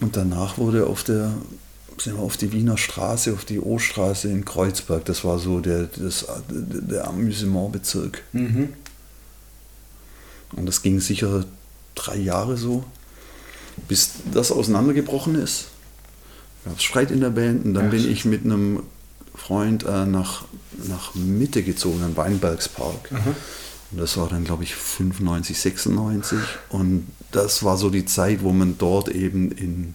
Und danach wurde auf der, sind wir auf die Wiener Straße, auf die O-Straße in Kreuzberg, das war so der, das, der Amüsementbezirk. Mhm. Und das ging sicher drei Jahre so, bis das auseinandergebrochen ist. Gab es Streit in der Band und dann Ach, bin ich mit einem Freund äh, nach, nach Mitte gezogen, am Weinbergspark. Und das war dann, glaube ich, 95, 96. Und das war so die Zeit, wo man dort eben in,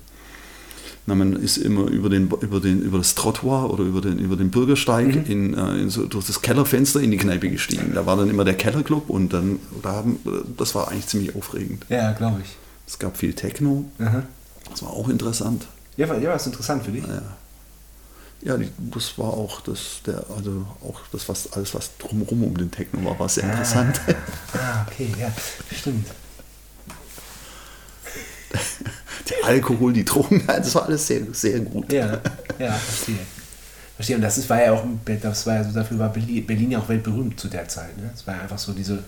na, man ist immer über, den, über, den, über das Trottoir oder über den, über den Bürgersteig Mhm. in, äh, in so, durch das Kellerfenster in die Kneipe gestiegen. Da war dann immer der Kellerclub und dann, da haben, das war eigentlich ziemlich aufregend. Ja, glaube ich. Es gab viel Techno, Aha. das war auch interessant. Ja, war, ja, ist interessant für dich. Ja, die, das war auch das, der, also auch das, was alles, was drumherum um den Techno war, war sehr interessant. Ah, okay, ja, stimmt. Der Alkohol, die Drogen, das war alles sehr, sehr gut. Ja, ja, verstehe. Verstehe. Und das ist, war ja auch, das war ja so, dafür war Berlin, ja auch weltberühmt zu der Zeit. Ne? Es war ja einfach so diese,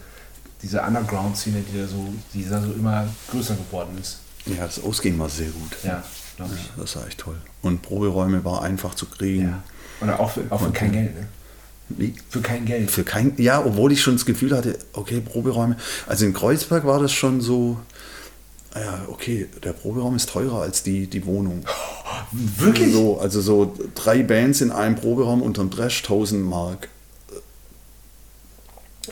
diese Underground-Szene, die da so, die da so immer größer geworden ist. Ja, das Ausgehen war sehr gut. Ja, glaube ich. Ja, das war echt toll. Und Proberäume war einfach zu kriegen. Ja. Oder auch für, auch für kein Geld, ne? Wie? Für kein Geld. Für kein, ja, obwohl ich schon das Gefühl hatte, okay, Proberäume. Also in Kreuzberg war das schon so, ja, okay, der Proberaum ist teurer als die, die Wohnung. Wirklich? So, also so drei Bands in einem Proberaum unterm Dresch, 1000 Mark.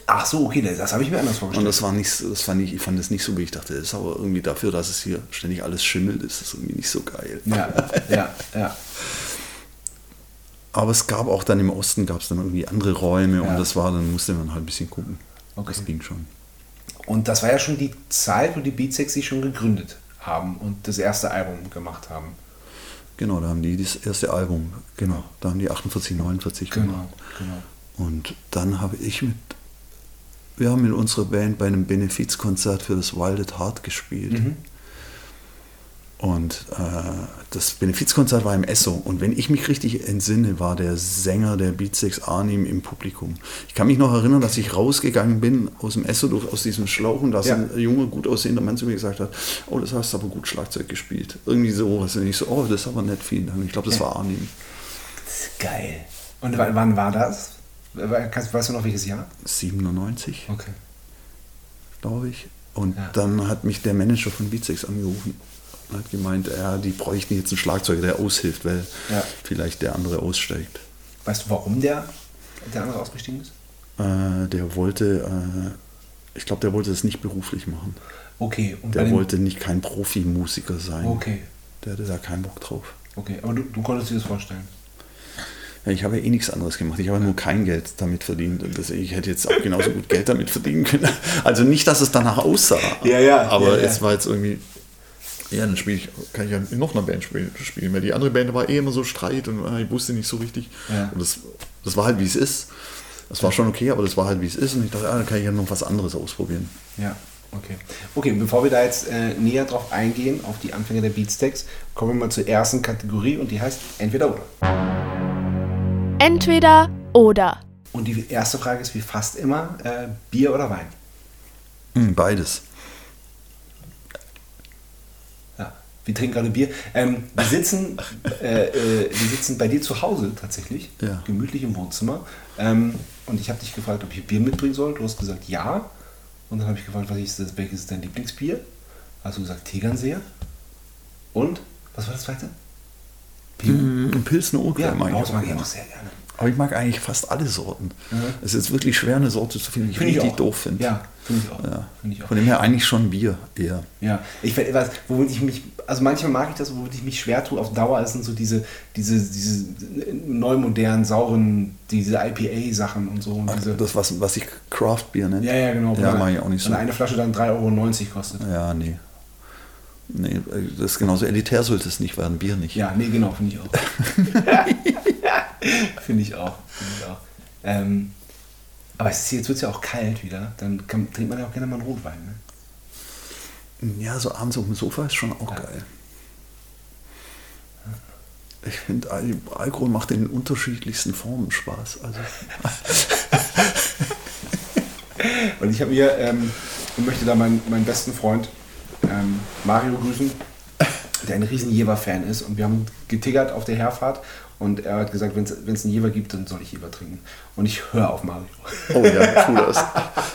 Ach so, okay, das, habe ich mir anders Und vorgestellt. das war nicht, das fand ich, ich fand das nicht so, wie ich dachte. Das ist aber irgendwie dafür, dass es hier ständig alles schimmelt, ist das irgendwie nicht so geil. ja, ja, ja. Aber es gab auch dann im Osten gab es dann irgendwie andere Räume Ja. und das war, dann musste man halt ein bisschen gucken. Okay. Das ging schon. Und das war ja schon die Zeit, wo die Beatsex sich schon gegründet haben und das erste Album gemacht haben. Genau, da haben die das erste Album, genau, da haben die 48, 49 gemacht. genau. Und dann habe ich mit, wir haben mit unserer Band bei einem Benefizkonzert für das Wild at Heart gespielt. Mhm. Und äh, das Benefizkonzert war im Esso. Und wenn ich mich richtig entsinne, war der Sänger der Beatsex Arnim im Publikum. Ich kann mich noch erinnern, dass ich rausgegangen bin aus dem Esso, durch, aus diesem Schlauch, und dass Ja. ein junger, gut aussehender Mann zu mir gesagt hat, oh, das hast du aber gut Schlagzeug gespielt. Irgendwie so. Und ich so, oh, das ist aber nett, vielen Dank. Ich glaube, das Ja. war Arnim. Das ist geil. Und wann, war das? Weißt du noch welches Jahr? 97, Okay. glaube ich. Und Ja. dann hat mich der Manager von Beatsex angerufen hat gemeint, ja, die bräuchten jetzt einen Schlagzeuger, der aushilft, weil Ja. vielleicht der andere aussteigt. Weißt du, warum der, der andere ausgestiegen ist? Äh, der wollte, äh, ich glaube, der wollte das nicht beruflich machen. Okay. Und Der wollte nicht kein Profimusiker sein. Okay. Der hatte da keinen Bock drauf. Okay, aber du, du konntest dir das vorstellen. Ja, ich habe ja eh nichts anderes gemacht. Ich habe nur kein Geld damit verdient. Und ich hätte jetzt auch genauso gut Geld damit verdienen können. Also nicht, dass es danach aussah. Ja, ja, Aber ja, ja. es war jetzt irgendwie. Ja, dann spiele ich, kann ich ja in noch einer Band spielen, spielen. Weil die andere Band war eh immer so Streit und ah, ich wusste nicht so richtig. Ja. Und das, das war halt wie es ist. Das war schon okay, aber das war halt wie es ist. Und ich dachte, ah, dann kann ich ja noch was anderes ausprobieren. Ja, okay. Okay, bevor wir da jetzt äh, näher drauf eingehen, auf die Anfänge der Beatsteaks, kommen wir mal zur ersten Kategorie und die heißt Entweder oder. Entweder oder. Und die erste Frage ist wie fast immer, äh, Bier oder Wein? Hm, beides. Ja, wir trinken gerade Bier. Ähm, wir, sitzen, äh, äh, wir sitzen bei dir zu Hause tatsächlich, Ja. gemütlich im Wohnzimmer. Ähm, und ich habe dich gefragt, ob ich Bier mitbringen soll. Du hast gesagt ja. Und dann habe ich gefragt, was ist das, welches ist dein Lieblingsbier? Hast du gesagt Tegernseer. Und, was war das zweite? Pinot. Hm, Pilsner Urquell Ja, mag ich mag ich auch sehr gerne. Aber ich mag eigentlich fast alle Sorten. Mhm. Es ist wirklich schwer, eine Sorte zu finden, die ich ich richtig auch. doof finde. Ja, finde ich auch. Ja. Finde ich auch. Von dem her eigentlich schon Bier eher. Ja, ich weiß, womit ich mich, also manchmal mag ich das, womit ich mich schwer tue auf Dauer, ist sind so diese, diese, diese neu modernen, sauren, diese IPA-Sachen und so. Und diese, Das, was, was ich Craft Bier nenne. ja, ja, genau. Ja, mag ich auch nicht so. Wenn eine Flasche dann 3,90 Euro kostet. Ja, nee. Nee, das ist genauso elitär sollte es nicht werden, Bier nicht. Ja, nee, genau, finde ich auch. finde ich auch. Finde ich auch. Ähm, aber ist, jetzt wird es ja auch kalt wieder, dann kann, trinkt man ja auch gerne mal einen Rotwein. Ne? Ja, so abends auf dem Sofa ist schon auch Ja. geil. Ich finde, Al Alkohol macht in den unterschiedlichsten Formen Spaß. Also, Und ich habe hier ähm, und möchte da meinen, meinen besten Freund ähm, Mario grüßen, der ein riesen Jever-Fan ist. Und wir haben getiggert auf der Herfahrt und er hat gesagt, wenn es einen Jever gibt, dann soll ich Jever trinken. Und ich höre auf Mario. oh ja, tu das.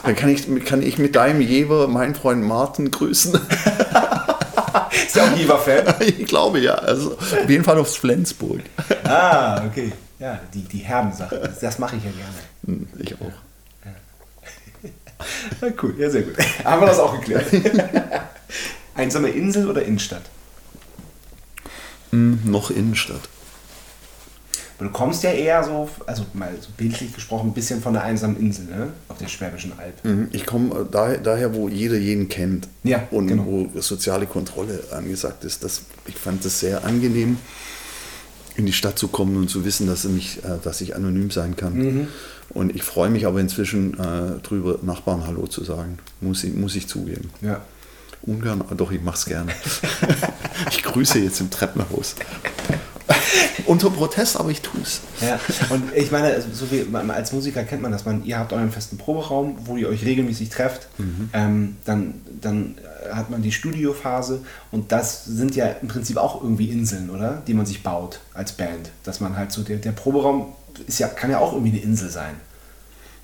Dann kann ich, kann ich mit deinem Jever meinen Freund Martin grüßen. Ist der auch Jever-Fan? ich glaube ja. Also auf jeden Fall aus Flensburg. ah, okay. Ja, die, die herben Sachen. Das, das mache ich ja gerne. Hm, Ich auch. Ja, cool, ja, sehr gut. Haben wir das auch geklärt. Einsame Insel oder Innenstadt? Hm, noch Innenstadt. Du kommst ja eher so, also mal so bildlich gesprochen, ein bisschen von der einsamen Insel, ne? Auf der Schwäbischen Alb. Mhm, Ich komme daher, daher, wo jeder jeden kennt Ja, und genau. wo soziale Kontrolle angesagt ist. Das, ich fand es sehr angenehm, in die Stadt zu kommen und zu wissen, dass, ich, äh, dass ich anonym sein kann. Mhm. Und ich freue mich aber inzwischen äh, drüber, Nachbarn Hallo zu sagen. Muss ich, muss ich zugeben. Ja. Ungern, aber doch, ich mache es gerne. ich grüße jetzt im Treppenhaus. Unter Protest, aber ich tue es. Ja, und ich meine, also so wie man- als Musiker kennt man das, man, ihr habt euren festen Proberaum, wo ihr euch regelmäßig trefft, ähm, dann, dann hat man die Studiophase und das sind ja im Prinzip auch irgendwie Inseln, oder? Die man sich baut als Band. Dass man halt so, der, der Proberaum ist ja, kann ja auch irgendwie eine Insel sein.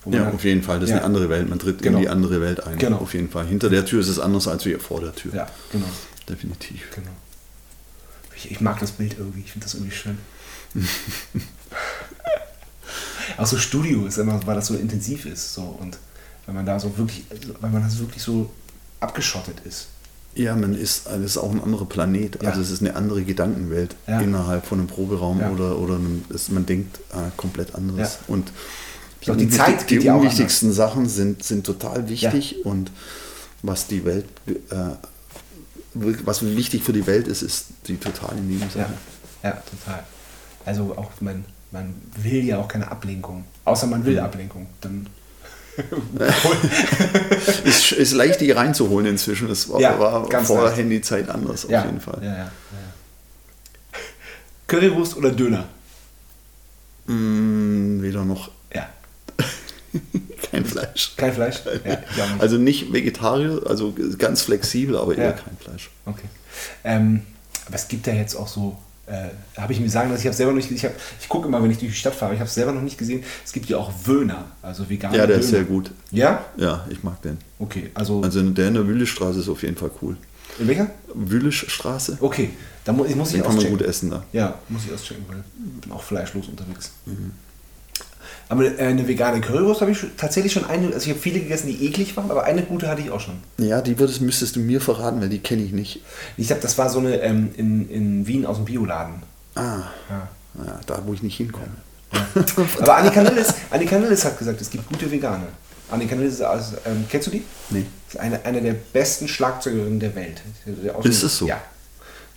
Ja, auf jeden Fall. Das ja, ist eine andere Welt. Man tritt Genau. in die andere Welt ein. Genau. Auf jeden Fall. Hinter der Tür ist es anders als wie vor der Tür. Ja, genau. Definitiv. genau. Ich, ich mag das Bild irgendwie, ich finde das irgendwie schön. auch so Studio ist immer, weil das so intensiv ist. So, und wenn man da so wirklich, weil man das wirklich so abgeschottet ist. Ja, man ist, es ist auch ein anderer Planet. Ja. Also es ist eine andere Gedankenwelt Ja. innerhalb von einem Proberaum Ja. oder, oder einem, es, man denkt äh, komplett anderes. Und Ich glaub, die Zeit die auch unwichtigsten Sachen sind, sind total wichtig und was die Welt, äh, was wichtig für die Welt ist, ist die totale Nebensache. Ja, ja total. Also auch man, man will ja auch keine Ablenkung. Außer man will Ablenkung. Dann Ist, ist leicht, die reinzuholen inzwischen. Das war, Ja, war vor leicht. Handyzeit anders auf ja, jeden Fall. Ja. Currywurst oder Döner? Mm, weder noch. kein Fleisch. Kein Fleisch? Ja, ich. Also nicht Vegetarier, also ganz flexibel, aber eher Ja. kein Fleisch. Okay. Ähm, aber es gibt ja jetzt auch so, äh, habe ich mir sagen lassen, ich habe selber noch nicht, ich, hab, ich gucke immer, wenn ich durch die Stadt fahre, ich habe es selber noch nicht gesehen. Es gibt ja auch Wöhner, also vegane Ja, der ist Döner. sehr gut. Ja? Ja, ich mag den. Okay, also, Also der in der Wühlestraße ist auf jeden Fall cool. in welcher? Wühlestraße, Okay, da mu muss ich den kann man auschecken. gut essen da. Ja, muss ich auschecken, weil ich bin auch fleischlos unterwegs. Aber äh, eine vegane Currywurst habe ich schon- tatsächlich schon eine, also ich habe viele gegessen, die eklig waren, aber eine gute hatte ich auch schon. Ja, die würdest, müsstest du mir verraten, weil die kenne ich nicht. Ich glaube, das war so eine ähm, in, in Wien aus dem Bioladen. Ah, Ja. ja, da wo ich nicht hinkomme. Aber Annika Nilles, Annika Nilles hat gesagt, es gibt gute Vegane. Annika Nilles ist aus, ähm, kennst du die? Nee. Ist eine, eine der besten Schlagzeugerinnen der Welt. Auch Ist schon- es so? Ja.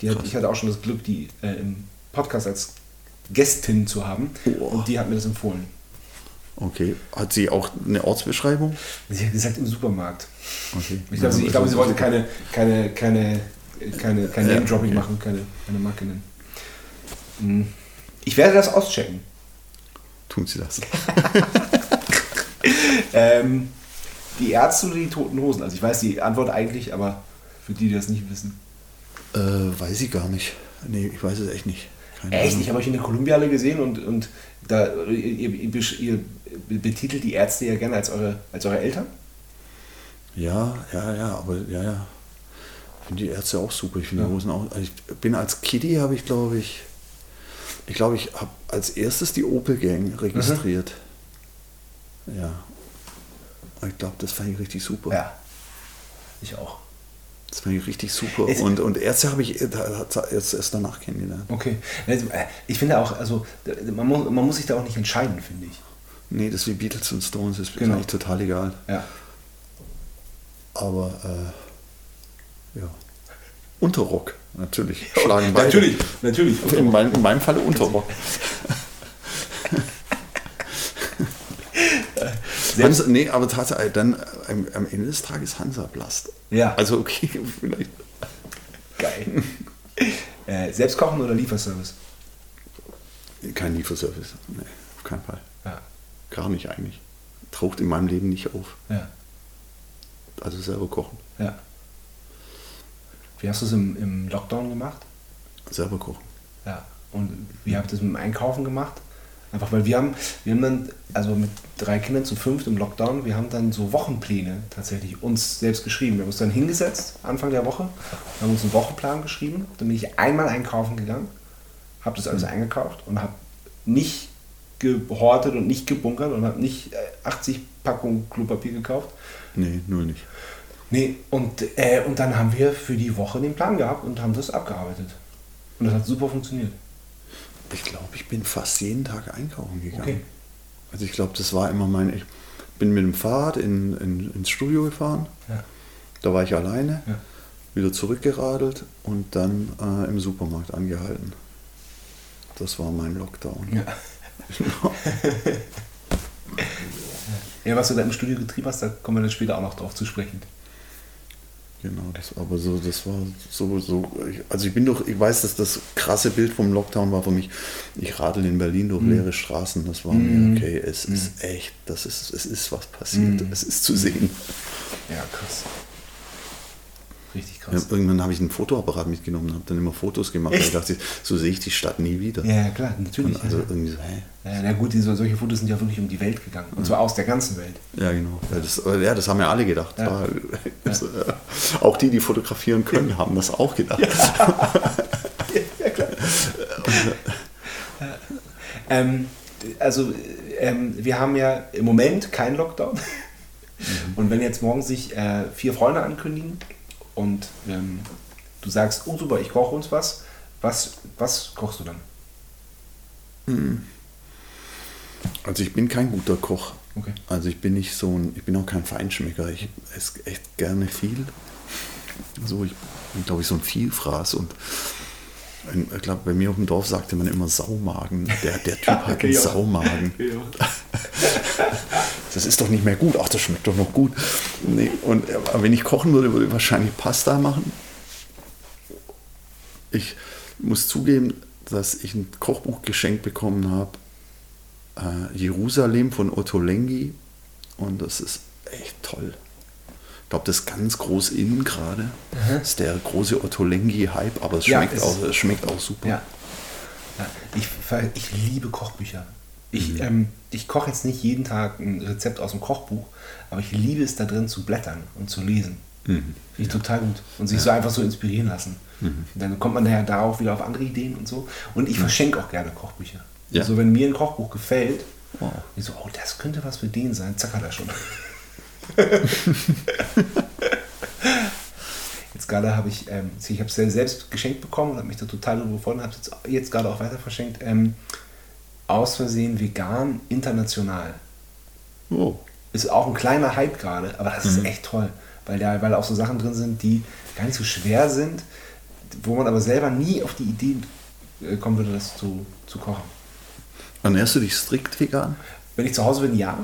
Hat, ich hatte auch schon das Glück, die äh, im Podcast als Gästin zu haben. Oh. Und die hat mir das empfohlen. Okay. Hat sie auch eine Ortsbeschreibung? Sie hat gesagt im Supermarkt. Okay. Ich glaube, sie, ich glaube, sie wollte keine, keine, keine, keine, kein Ja, Name-Dropping okay. machen, keine, keine Marke nennen. Hm. Ich werde das auschecken. Tun sie das. Ähm, die Ärzte oder die Toten Hosen? Also ich weiß die Antwort eigentlich, aber für die, die das nicht wissen. äh, weiß ich gar nicht. Nee, ich weiß es echt nicht. Keine Echt? Ahnung. Ich habe euch in der Kolumbiale gesehen und, und da, ihr, ihr, ihr betitelt die Ärzte ja gerne als eure, als eure Eltern. Ja, ja, ja, aber ja, ja. Ich finde die Ärzte auch super. Ich finde Ja. die Hosen auch. Also ich bin als Kitty habe ich, glaube ich, ich glaube, ich habe als erstes die Opel Gang registriert. Ja. Ich glaube, das fand ich richtig super. Ja. Ich auch. Das fand ich richtig super. Es- und, und Ärzte habe ich erst, erst danach kennengelernt. Okay. Also, äh, Ich finde auch, also man muss, man muss sich da auch nicht entscheiden, finde ich. Nee, das ist wie Beatles und Stones, ist Genau. eigentlich total egal. Ja. Aber äh, ja. Unterrock, natürlich. Schlagen beide. natürlich, natürlich. In, mein, in meinem Falle Unterrock. Hansa, nee, aber tatsächlich, dann äh, am, am Ende des Tages Hansaplast. Ja. Also okay, vielleicht. Geil. äh, selbst kochen oder Lieferservice? Kein Lieferservice. Nee, auf keinen Fall. Gar nicht eigentlich. Taucht in meinem Leben nicht auf. Ja. Also selber kochen. Ja. Wie hast du es im, im Lockdown gemacht? Selber kochen. Ja. Und wie habt ihr es mit dem Einkaufen gemacht? Einfach weil wir haben, wir haben dann, also mit drei Kindern zu fünft im Lockdown, wir haben dann so Wochenpläne tatsächlich uns selbst geschrieben. Wir haben uns dann hingesetzt, Anfang der Woche, haben uns einen Wochenplan geschrieben. Dann bin ich einmal einkaufen gegangen, habe das alles eingekauft und habe nicht gehortet und nicht gebunkert und habe nicht 80 äh, Packungen Klopapier gekauft. Nee, null nicht. Nee, und, äh, und dann haben wir für die Woche den Plan gehabt und haben das abgearbeitet. Und das hat super funktioniert. Ich glaube, ich bin fast jeden Tag einkaufen gegangen. Okay. Also ich glaube, das war immer mein. Ich bin mit dem Fahrrad in, in, ins Studio gefahren. Ja. Da war ich alleine. Ja. Wieder zurückgeradelt und dann äh, im Supermarkt angehalten. Das war mein Lockdown. Ja. Ja, was du da im Studio getrieben hast, da kommen wir dann später auch noch drauf zu sprechen. Genau, das, aber so, das war so, so, also ich bin doch, ich weiß, dass das krasse Bild vom Lockdown war für mich, ich radel in Berlin durch mm. leere Straßen, das war mm. mir, okay, es mm. ist echt, das ist, es ist was passiert, mhm. es ist zu sehen. Ja, krass. Richtig krass. Ja, irgendwann habe ich einen Fotoapparat mitgenommen und habe dann immer Fotos gemacht. Echt? Ich dachte, so sehe ich die Stadt nie wieder. Ja, klar, natürlich. Und also ja. irgendwie so, hä? Ja, na gut, diese, solche Fotos sind ja wirklich um die Welt gegangen. Und zwar aus der ganzen Welt. Ja, genau. Ja, das, ja, das haben ja alle gedacht. Äh, auch die, die fotografieren können, haben das auch gedacht. Ja, klar. ähm, also, ähm, wir haben ja im Moment keinen Lockdown. Mhm. Und wenn jetzt morgen sich äh, vier Freunde ankündigen, und ähm, du sagst, oh super, ich koche uns was, was, was kochst du dann? Hm. Also ich bin kein guter Koch. Okay. Also ich bin nicht so ein, ich bin auch kein Feinschmecker. Ich esse echt gerne viel. So, ich bin glaube ich so ein Vielfraß und ich glaube, bei mir auf dem Dorf sagte man immer Saumagen. Der, der Typ ja, hat einen Saumagen. das ist doch nicht mehr gut. Ach, das schmeckt doch noch gut. Nee, und wenn ich kochen würde, würde ich wahrscheinlich Pasta machen. Ich muss zugeben, dass ich ein Kochbuch geschenkt bekommen habe. Äh, Jerusalem von Otto Lengi. Und das ist echt toll. Ich glaube, das ist ganz groß innen gerade. Das ist der große Otto Lengi-Hype, aber es schmeckt, ja, auch, es schmeckt auch super. Ja. ja. Ich, ich liebe Kochbücher. Ich, mhm. ähm, ich koche jetzt nicht jeden Tag ein Rezept aus dem Kochbuch, aber ich liebe es da drin zu blättern und zu lesen. Mhm. Finde ich ja. total gut. Und sich so einfach so inspirieren lassen. Mhm. Dann kommt man daher darauf wieder auf andere Ideen und so. Und ich mhm. verschenke auch gerne Kochbücher. Ja. Also wenn mir ein Kochbuch gefällt, wow. ich so, oh, das könnte was für den sein, zack hat er schon. jetzt gerade habe ich, ähm, ich habe es selbst geschenkt bekommen und habe mich da total darüber gefreut und habe es jetzt, jetzt gerade auch weiter verschenkt. Ähm, aus Versehen vegan international. Oh. Ist auch ein kleiner Hype gerade, aber das mhm. ist echt toll, weil da, weil auch so Sachen drin sind, die gar nicht so schwer sind, wo man aber selber nie auf die Idee äh, kommen würde, das zu, zu kochen. Ernährst du dich strikt vegan? Wenn ich zu Hause bin, ja.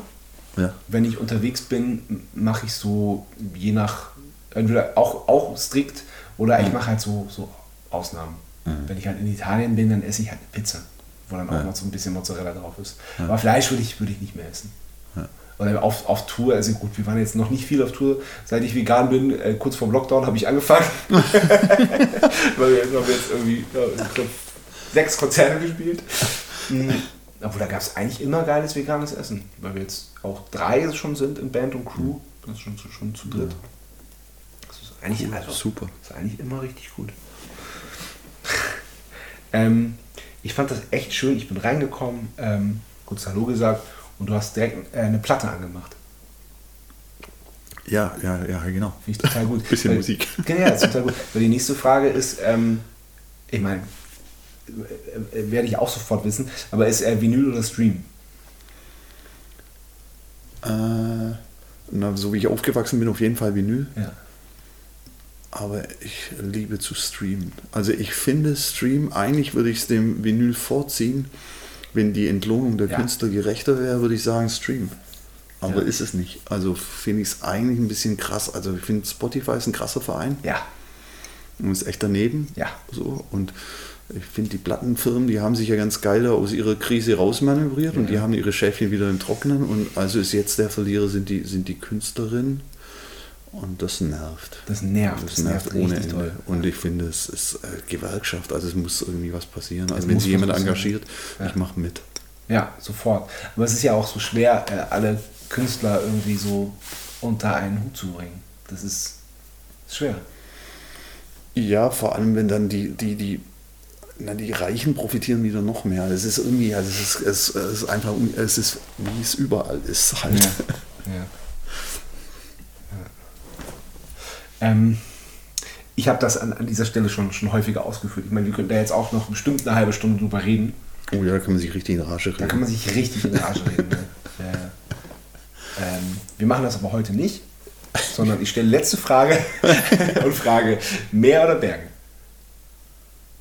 Ja. Wenn ich unterwegs bin, mache ich so je nach, entweder auch, auch strikt oder ich mhm. mache halt so, so Ausnahmen. Mhm. Wenn ich halt in Italien bin, dann esse ich halt eine Pizza, wo dann auch ja. noch so ein bisschen Mozzarella drauf ist. Ja. Aber Fleisch würde ich, würd ich nicht mehr essen. Oder auf, auf Tour, also gut, wir waren jetzt noch nicht viel auf Tour, seit ich vegan bin, äh, kurz vorm Lockdown habe ich angefangen. Weil wir, haben jetzt irgendwie ja, sechs Konzerte gespielt. Mhm. Obwohl, da gab es eigentlich immer geiles veganes Essen, weil wir jetzt auch drei schon sind in Band und Crew. Das ist schon, schon zu dritt. Das ist eigentlich also, super. Das ist eigentlich immer richtig gut. ähm, ich fand das echt schön. Ich bin reingekommen, ähm, kurz Hallo gesagt und du hast direkt äh, eine Platte angemacht. Ja, ja, ja, genau. Finde ich total gut. Bisschen weil, Musik. Genau, ja, ist total gut. Weil die nächste Frage ist, ähm, ich meine, werde ich auch sofort wissen. Aber ist er Vinyl oder Stream? Äh, na, so wie ich aufgewachsen bin, auf jeden Fall Vinyl. Ja. Aber ich liebe zu streamen. Also ich finde Stream, eigentlich würde ich es dem Vinyl vorziehen. Wenn die Entlohnung der ja. Künstler gerechter wäre, würde ich sagen Stream. Aber ja. ist es nicht. Also finde ich es eigentlich ein bisschen krass. Also ich finde Spotify ist ein krasser Verein. Ja. Und ist echt daneben. Ja. So. Und ich finde, die Plattenfirmen, die haben sich ja ganz geil aus ihrer Krise rausmanövriert ja. und die haben ihre Schäfchen wieder im Trocknen. Und also ist jetzt der Verlierer, sind die, sind die Künstlerinnen. Und das nervt. Das nervt. Das, das nervt, nervt ohne Ende. Toll. Und ich finde, es ist äh, Gewerkschaft, also es muss irgendwie was passieren. Also es wenn sich jemand engagiert, ja. ich mache mit. Ja, sofort. Aber es ist ja auch so schwer, äh, alle Künstler irgendwie so unter einen Hut zu bringen. Das ist schwer. Ja, vor allem wenn dann die, die, die na, die Reichen profitieren wieder noch mehr. Es ist irgendwie, also es ist, es, es ist einfach, es ist, wie es überall ist halt. Ja. ja. Ähm, ich habe das an, an dieser Stelle schon, schon häufiger ausgeführt. Ich meine, wir könnten da jetzt auch noch bestimmt eine halbe Stunde drüber reden. Oh ja, da kann man sich richtig in Rage reden. Da kann man sich richtig in Rage reden. Ne? Ja, ja. Ähm, wir machen das aber heute nicht, sondern ich stelle letzte Frage und frage: Meer oder Berge?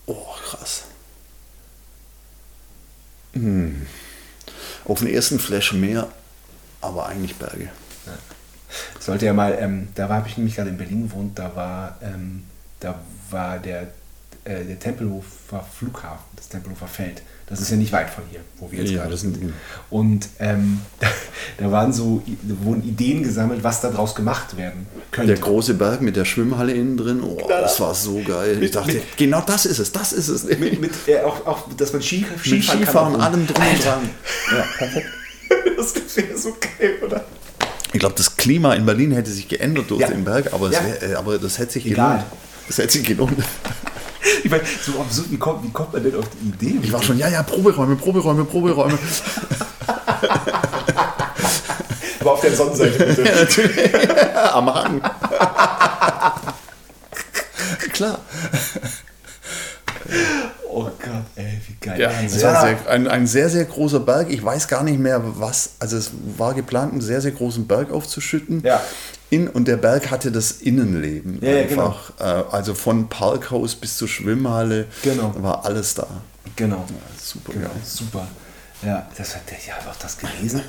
Oh, krass. Hm. Auf den ersten Flash mehr, aber eigentlich Berge. Ja. Sollte ja mal, ähm, da habe ich nämlich gerade in Berlin gewohnt, da war, ähm, da war der, äh, der Tempelhofer Flughafen, das Tempelhofer Feld. Das ist ja nicht weit von hier, wo wir jetzt Ja, gerade sind. Und ähm, da, da waren so, da wurden Ideen gesammelt, was daraus gemacht werden könnte. Der große Berg mit der Schwimmhalle innen drin, oh, das war so geil. Ich dachte, mit- genau das ist es, das ist es. mit, mit äh, auch, auch, dass man Ski, Mit Skifahren, Skifahren, kann. allem drum und dran. Ja, perfekt. Das wäre so geil, oder? Ich glaube, das Klima in Berlin hätte sich geändert durch Ja. den Berg, aber, Ja. wär, äh, aber das hätte sich Egal. gelohnt. Das hätte sich gelohnt. Ich meine, so absurd, wie kommt, wie kommt man denn auf die Idee? Ich war schon, ja, ja, Proberäume, Proberäume, Proberäume. Aber auf der Sonnenseite bitte. Am Hang. Klar. Oh Gott, ey, wie geil. Ja, ein sehr, sehr, ein, ein sehr, sehr großer Berg. Ich weiß gar nicht mehr, was. Also, es war geplant, einen sehr, sehr großen Berg aufzuschütten. Ja. In, und der Berg hatte das Innenleben. Ja, ja, genau. einfach. Äh, also von Parkhaus bis zur Schwimmhalle Genau. war alles da. Genau. super genau. Super. Ja, das hat ich habe auch das gelesen.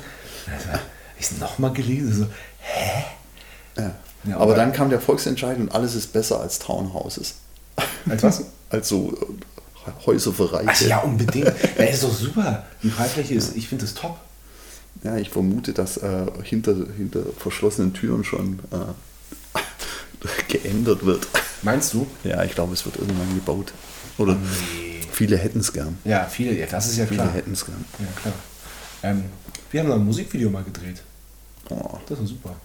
Also, ich es nochmal gelesen. So, hä? Ja. Ja, aber dann kam der Volksentscheid und alles ist besser als Townhouses. Als was? als so äh, Häuser für Reiche. Also ja, unbedingt. Ja, ist doch super. Die Freifläche ist, ich finde das top. Ja, ich vermute, dass äh, hinter, hinter verschlossenen Türen schon äh, geändert wird. Meinst du? Ja, ich glaube, es wird irgendwann gebaut. Oder Nee. viele hätten es gern. Ja, viele, ja, das ist ja Viele klar. hätten es gern. Ja, klar. Ähm, wir haben noch ein Musikvideo mal gedreht. Oh, Das ist super.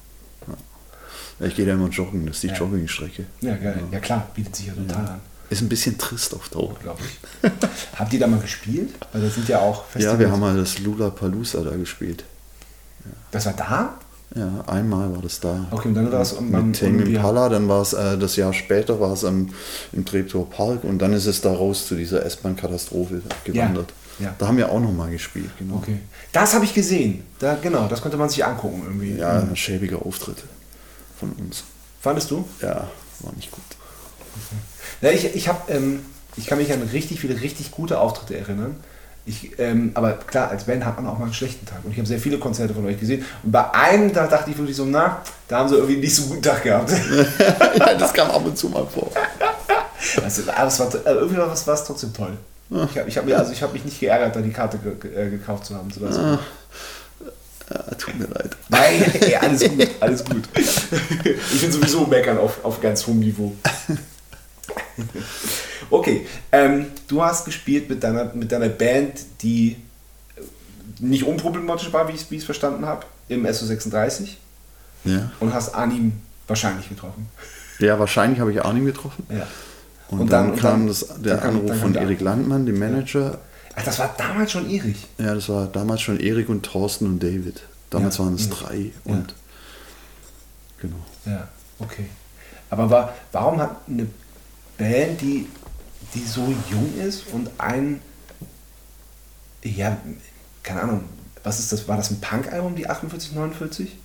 ja, ich gehe da immer joggen, das ist die Ja. Joggingstrecke. Ja, geil. Ja, klar, bietet sich ja total an. Ist ein bisschen trist auf Dauer. glaube ich. Habt ihr da mal gespielt? Weil das sind ja auch Ja, wir haben mal das Lula Palusa da gespielt. Das war da? Ja, einmal war das da. Okay, und dann war es am mit Tame. Impala, dann war es äh, das Jahr später war es am, im Treptower Park und dann ist es da raus zu dieser S-Bahn-Katastrophe gewandert. ja. Da haben wir auch noch mal gespielt, genau. Okay. Das habe ich gesehen. Da, genau, das konnte man sich angucken irgendwie. Ja, ein schäbiger Auftritt von uns. Fandest du? Ja, war nicht gut. Ja, ich, ich, hab, ähm, ich kann mich an richtig viele richtig gute Auftritte erinnern. Ich, ähm, aber klar, als Band hat man auch mal einen schlechten Tag. Und ich habe sehr viele Konzerte von euch gesehen. Und bei einem, da dachte ich wirklich so, na, da haben sie irgendwie nicht so einen guten Tag gehabt. ja, das kam ab und zu mal vor. Also, aber es war, äh, irgendwie war es, war es trotzdem toll. Ich habe ich hab, also ich hab mich nicht geärgert, da die Karte ge ge äh, gekauft zu haben. So, Ja, tut mir leid. Nein, ey, alles gut, alles gut. Ich bin sowieso meckern auf, auf ganz hohem Niveau. Okay, ähm, du hast gespielt mit deiner, mit deiner Band, die nicht unproblematisch war, wie ich es verstanden habe, im SO36 Ja, und hast Anim wahrscheinlich getroffen. ja wahrscheinlich habe ich Arnim getroffen. Ja. Und, Und dann, dann- und kam dann- das, dann der kam- Anruf dann kam von Erik Landmann, dem Manager. Ach, das war damals schon Erich. Ja, das war damals schon Erik und Thorsten und David. Damals Ja. waren es Mhm. drei Ja. und genau. Ja, okay. Aber war, warum hat eine Band, die, die so jung ist und ein, ja, keine Ahnung, was ist das? War das ein Punk-Album, die 48, 49?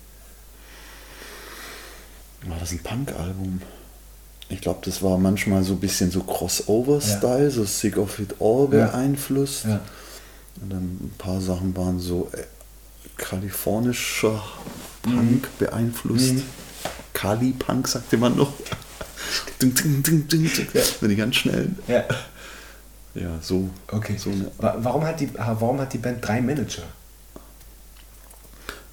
War das ein Punk-Album? Ich glaube, das war manchmal so ein bisschen so Crossover-Style, so Sick of It All Ja. beeinflusst. Ja. Und dann ein paar Sachen waren so äh, kalifornischer Punk beeinflusst. Mhm. Kali-Punk sagte man noch. Ding, ding, ding, ding, ding. Ja. Wenn die ganz schnell. Ja. Ja, so. Okay. So eine, Wa- Warum hat, die, warum hat die Band drei Manager?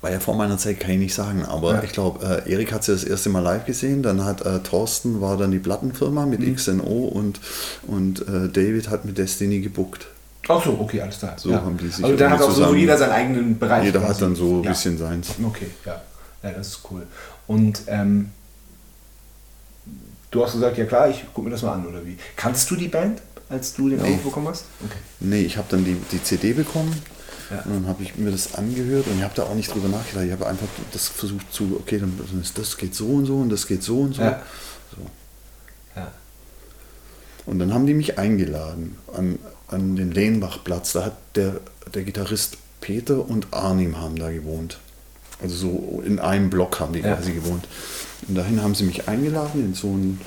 war ja vor meiner Zeit, kann ich nicht sagen, aber Ja. ich glaube, äh, Erik hat sie das erste Mal live gesehen, dann hat äh, Thorsten war dann die Plattenfirma mit Mhm. XNO und, und äh, David hat mit Destiny gebuckt. Ach so, okay, alles klar. So haben die sich Also dann hat auch so jeder seinen eigenen Bereich. Jeder quasi. hat dann so ein Ja. bisschen seins. Okay, ja. Ja, das ist cool. Und ähm, du hast gesagt, ja klar, ich gucke mir das mal an, oder wie? Kanntest du die Band? als du den Nee. Anruf bekommen hast? Okay. Nee, ich habe dann die, die CD bekommen Ja. und dann habe ich mir das angehört und ich habe da auch nicht drüber nachgedacht. Ich habe einfach das versucht zu, okay, dann dann ist das geht so und so und das geht so und so. Ja. so. Ja. Und dann haben die mich eingeladen an, an den Lehnbachplatz. Da hat der, der Gitarrist Peter und Arnim haben da gewohnt. Also so in einem Block haben die Ja. quasi gewohnt. Und dahin haben sie mich eingeladen in so ein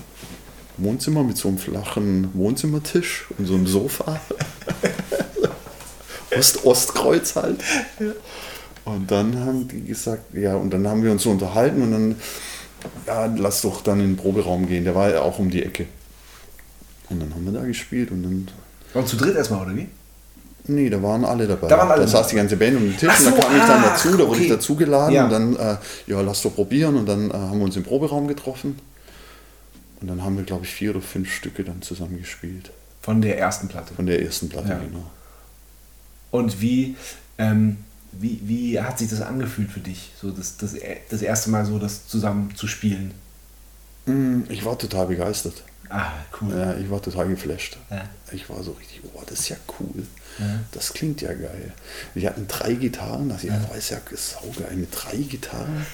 Wohnzimmer mit so einem flachen Wohnzimmertisch und so einem Sofa. Ost-Ostkreuz halt. Und dann haben die gesagt, ja, und dann haben wir uns so unterhalten und dann, ja, lass doch dann in den Proberaum gehen. Der war ja auch um die Ecke. Und dann haben wir da gespielt und dann, Und zu dritt erstmal, oder wie? Nee, da waren alle dabei. Da waren alle da saß die ganze Band um den Tisch Ach und da so, kam ich dann ach, dazu, da wurde ich okay. dazugeladen Ja. und dann, äh, ja, lass doch probieren und dann äh, haben wir uns im Proberaum getroffen. Und dann haben wir, glaube ich, vier oder fünf Stücke dann zusammen gespielt. Von der ersten Platte. Von der ersten Platte, Ja. genau. Und wie, ähm, wie, wie hat sich das angefühlt für dich, so das, das, das erste Mal so das zusammen zu spielen? Mm, Ich war total begeistert. Ah, cool. Ja, ich war total geflasht. Ja. Ich war so richtig, oh, das ist ja cool. Ja. Das klingt ja geil. Wir hatten drei Gitarren, das ja. ist ja saugeil. Mit drei Gitarren,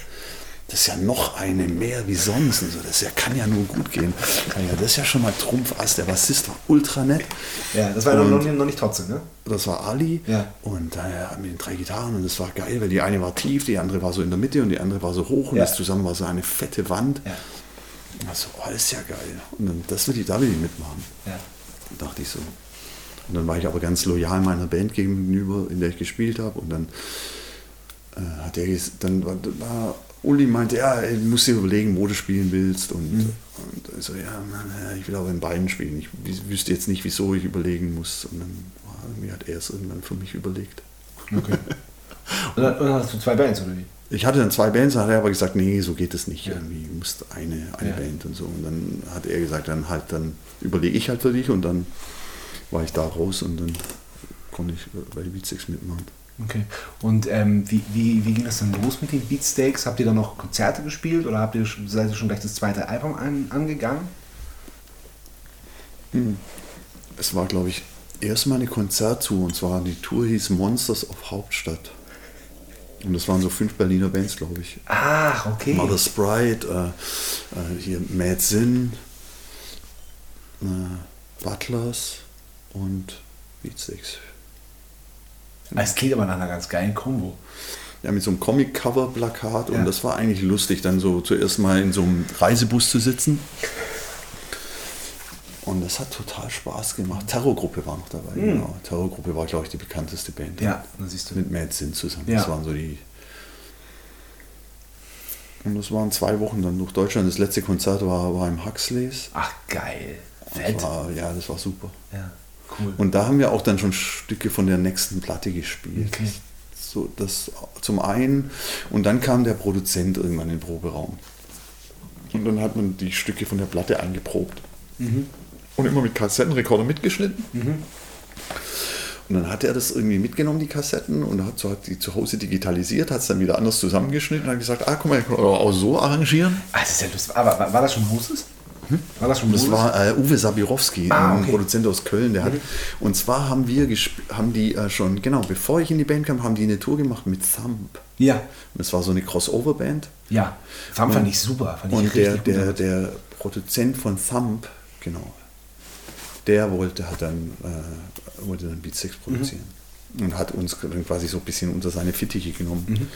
das ist ja noch eine mehr wie sonst. Und so. Das ja, kann ja nur gut gehen. Ja, das ist ja schon mal Trumpfass. Der Bassist war ultra nett. Ja, das war noch, Und- noch, nicht, noch nicht trotzdem, ne? Das war Ali. Ja. Und da hatten wir drei Gitarren und das war geil, weil die eine war tief, die andere war so in der Mitte und die andere war so hoch und das zusammen war so eine fette Wand. Ja. Also, oh, das ist ja geil. Und dann, das will ich, da will ich mitmachen. Ja. dachte ich so. Und dann war ich aber ganz loyal meiner Band gegenüber, in der ich gespielt habe. Und dann äh, hat er dann war, war Uli meinte, ja, ey, du musst dir überlegen, wo du spielen willst. Und, und ich so, ja, Mann, ich will aber in beiden spielen. Ich wü- wüsste jetzt nicht, wieso ich überlegen muss. Und dann war, irgendwie hat er es irgendwann für mich überlegt. Okay. Und dann, und dann hast du zwei Bands, oder wie? Ich hatte dann zwei Bands, dann hat er aber gesagt, nee, so geht es nicht. Ja. Irgendwie, du musst eine, eine Ja. Band und so. Und dann hat er gesagt, dann halt, dann überlege ich halt für dich und dann war ich da raus und dann konnte ich bei Beatsticks mitmachen. Okay. Und ähm, wie, wie, wie ging das dann los mit den Beatsteaks? Habt ihr dann noch Konzerte gespielt oder habt ihr, seid ihr schon gleich das zweite Album an, angegangen? Es war, glaube ich, erstmal eine Konzerttour und zwar die Tour hieß Monsters of Hauptstadt. Und das waren so fünf Berliner Bands, glaube ich. Ach, okay. Mother Sprite, äh, äh, hier Mad Sin, äh, Butlers und Beatsticks. Es klingt aber nach einer ganz geilen Kombo. Ja, mit so einem Comic-Cover-Plakat Ja. und das war eigentlich lustig, dann so zuerst mal in so einem Reisebus zu sitzen. Und das hat total Spaß gemacht. Terrorgruppe war noch dabei, genau. Terrorgruppe war, glaube ich, die bekannteste Band. Ja, da siehst du. Mit Mad Sin zusammen. Ja. Das waren so die. Und das waren zwei Wochen dann durch Deutschland. Das letzte Konzert war, war im Huxleys. Ach, geil. Das Fett. war, ja, das war super. Ja, cool. Und da haben wir auch dann schon Stücke von der nächsten Platte gespielt. Okay. So, das zum einen. Und dann kam der Produzent irgendwann in den Proberaum. Und dann hat man die Stücke von der Platte eingeprobt. Mhm. Und immer mit Kassettenrekorder mitgeschnitten. Und dann hat er das irgendwie mitgenommen, die Kassetten, und hat, so, hat die zu Hause digitalisiert, hat es dann wieder anders zusammengeschnitten und hat gesagt, ah, guck mal, ich kann auch so arrangieren. Ah, das ist ja lustig. Aber war, war das schon Moses? War das schon Das Moses? war äh, Uwe Sabirowski, Ah, ein okay. Produzent aus Köln. Der hat, und zwar haben wir haben die äh, schon, genau, bevor ich in die Band kam, haben die eine Tour gemacht mit Thump. Ja. Und das war so eine Crossover-Band. Ja. Thumb fand ich super. Fand ich Und der, der, der Produzent von Thump, genau, der wollte, hat dann, äh, wollte dann Beat 6 produzieren. Mhm. Und hat uns quasi so ein bisschen unter seine Fittiche genommen.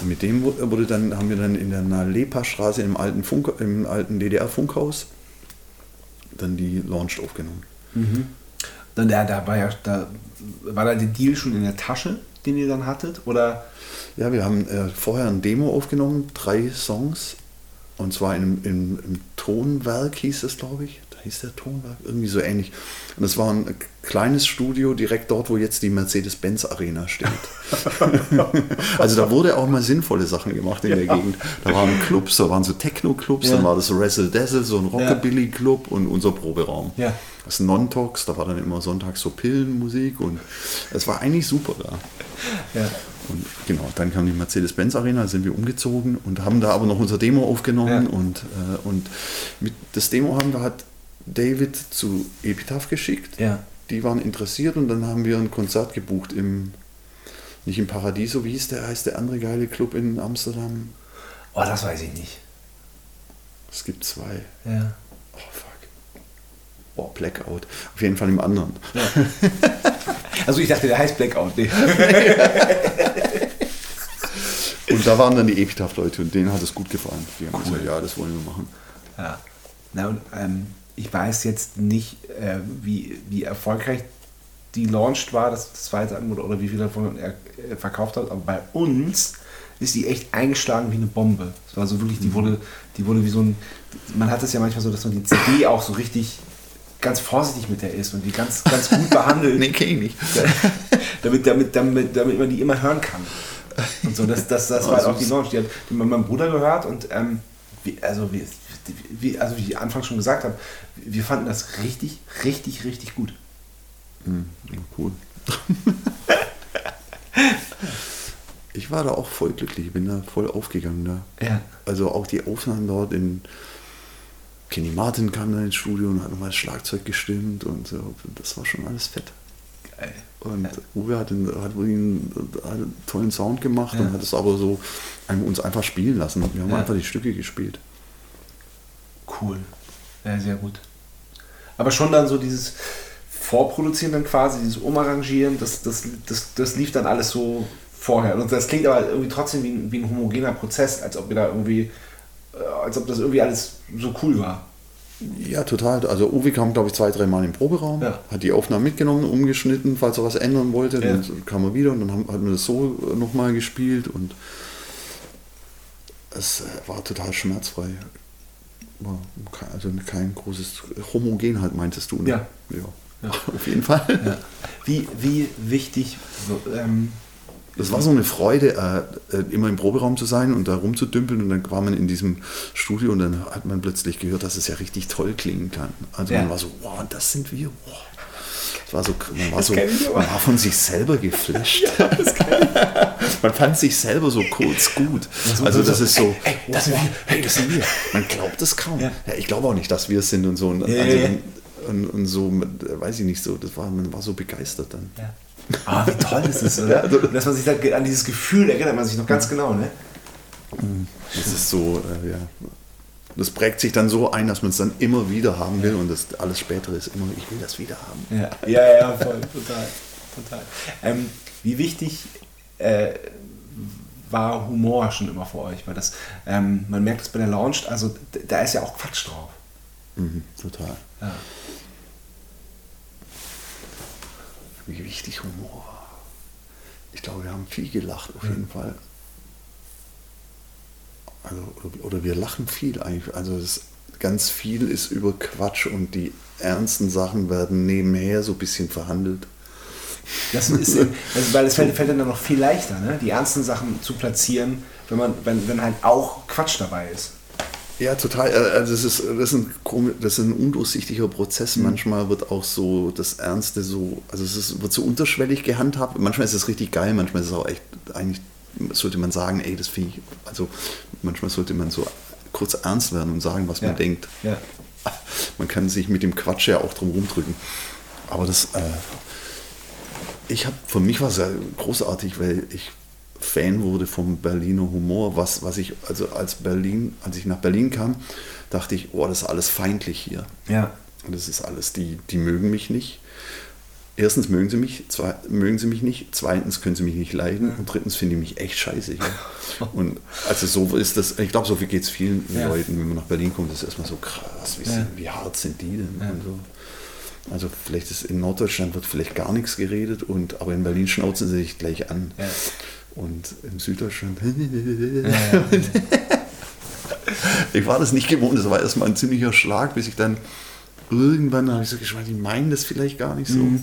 Und mit dem wu- wurde dann, haben wir dann in der Nalepa-Straße im alten, Funk, im alten DDR-Funkhaus dann die Launch aufgenommen. Dann der, da war ja, da war da der Deal schon in der Tasche, den ihr dann hattet? Oder? Ja, wir haben äh, vorher ein Demo aufgenommen, drei Songs. Und zwar in, in, im Tonwerk hieß es, glaube ich. Hieß der Tonwerk, irgendwie so ähnlich. Und das war ein kleines Studio direkt dort, wo jetzt die Mercedes-Benz Arena steht. also da wurde auch mal sinnvolle Sachen gemacht in der Gegend. Da waren Clubs, da waren so Techno-Clubs, Ja. dann war das Razzle Dazzle, so ein Rockabilly-Club und unser Proberaum. Ja. Das Non-Talks, da war dann immer sonntags so Pillenmusik und es war eigentlich super da. Ja. Und genau, dann kam die Mercedes-Benz Arena, da sind wir umgezogen und haben da aber noch unser Demo aufgenommen Ja. und, äh, und mit das Demo haben wir halt David zu Epitaph geschickt. Ja. Die waren interessiert und dann haben wir ein Konzert gebucht im, nicht im Paradiso, wie hieß der, heißt der andere geile Club in Amsterdam? Oh, das weiß ich nicht. Es gibt zwei. Ja. Oh fuck. Boah, Blackout. Auf jeden Fall im anderen. Also ich dachte, der heißt Blackout. Nee. Und da waren dann die Epitaph-Leute und denen hat es gut gefallen. Die haben gesagt, ja, das wollen wir machen. Ja. Na und ähm, ich weiß jetzt nicht, äh, wie, wie erfolgreich die launched war, das zweite Album, oder, wie viel davon er äh, verkauft hat, aber bei uns ist die echt eingeschlagen wie eine Bombe. Es war so wirklich, die wurde, die wurde wie so ein, man hat es ja manchmal so, dass man die CD auch so richtig ganz vorsichtig mit der ist und die ganz, ganz gut behandelt. Nee, kenn ich nicht. damit, damit, damit, damit man die immer hören kann. Und so, das, das, das Oh, war halt auch die Launch. Die hat die mein Bruder gehört und ähm, wie, also, wie, wie, also wie ich anfangs schon gesagt habe, wir fanden das richtig, richtig, richtig gut. Hm, ja, cool. ich war da auch voll glücklich, bin da voll aufgegangen. Da. Ja. Also auch die Aufnahmen dort in Kenny Martin kam dann ins Studio und hat nochmal das Schlagzeug gestimmt und so. Das war schon alles fett. Geil. Und Uwe hat, einen, hat, einen, einen tollen Sound gemacht Ja. und hat es aber so uns einfach spielen lassen. Wir haben Ja. einfach die Stücke gespielt. Cool. Ja, sehr gut. Aber schon dann so dieses Vorproduzieren dann quasi, dieses Umarrangieren, das, das, das, das lief dann alles so vorher. Und das klingt aber irgendwie trotzdem wie ein, wie ein homogener Prozess, als ob wir da irgendwie, äh, als ob das irgendwie alles so cool war. Ja, total. Also Uwe kam, glaube ich, zwei, dreimal im Proberaum, Ja. hat die Aufnahmen mitgenommen, umgeschnitten, falls er was ändern wollte. Ja. Dann kam er wieder und dann haben, hat man das so nochmal gespielt und es äh, war total schmerzfrei. Also kein großes Homogen halt, meintest du, ne? Ja. ja. Ja. Auf jeden Fall. Ja. Wie, wie wichtig, ähm, Das war so eine Freude, äh, äh, immer im Proberaum zu sein und da rumzudümpeln und dann war man in diesem Studio und dann hat man plötzlich gehört, dass es ja richtig toll klingen kann. Also Ja. man war so, wow, das sind wir. Wow. War so, man war, Das so, man war von sich selber geflasht. man fand sich selber so kurz gut. so- Also so- das ist so, Ey, das sind wow, wir. hey, das sind wir. Man glaubt es kaum. Ja. Ja. ich glaube auch nicht, dass wir es sind und so. Und, Ja, also, ja, ja. Und, und so, äh, weiß ich nicht so, das war, man war so begeistert dann. ja. Ah, wie toll ist das, oder? Und dass man sich dann an dieses Gefühl erinnert man sich noch ganz genau, ne? Das ist so, äh, ja. Das prägt sich dann so ein, dass man es dann immer wieder haben will und das alles spätere ist immer, ich will das wieder haben. Ja, ja, ja, voll, total. total. Ähm, wie wichtig äh, war Humor schon immer für euch? Weil das, ähm, man merkt es bei der Launch, also da ist ja auch Quatsch drauf. Mhm, total. Ja. Wie wichtig Humor war. Ich glaube, wir haben viel gelacht, auf jeden Fall. Also, oder, oder wir lachen viel eigentlich. Also das, ganz viel ist über Quatsch und die ernsten Sachen werden nebenher so ein bisschen verhandelt. Das ist, also, weil es fällt, fällt dann noch viel leichter, ne? die ernsten Sachen zu platzieren, wenn, man, wenn, wenn halt auch Quatsch dabei ist. Ja, total. Äh, Also es ist, das, ist ein, das ist ein undurchsichtiger Prozess. Manchmal wird auch so das Ernste so, also es ist, wird so unterschwellig gehandhabt. Manchmal ist es richtig geil, manchmal ist es auch echt, eigentlich sollte man sagen, ey, das finde ich, also manchmal sollte man so kurz ernst werden und sagen, was man Ja. denkt. Ja. Man kann sich mit dem Quatsch ja auch drum rumdrücken. Aber das, äh, ich habe, für mich war es ja großartig, weil ich Fan wurde vom Berliner Humor, was, was ich, also als Berlin, als ich nach Berlin kam, dachte ich, oh, das ist alles feindlich hier. Ja. Und das ist alles, die, die mögen mich nicht. Erstens mögen sie mich, zwei, mögen sie mich nicht, zweitens können sie mich nicht leiden und drittens finden die mich echt scheiße. hier. Und also so ist das, ich glaube, so viel geht es vielen Ja. Leuten, wenn man nach Berlin kommt, das ist erstmal so krass, wie, Ja. sind, wie hart sind die denn? So. Also vielleicht ist in Norddeutschland wird vielleicht gar nichts geredet, und, aber in Berlin schnauzen sie sich gleich an. Ja. Und in Süddeutschland. ich war das nicht gewohnt, das war erstmal ein ziemlicher Schlag, bis ich dann irgendwann habe ich so geschmeckt, die meinen das vielleicht gar nicht so. Mhm.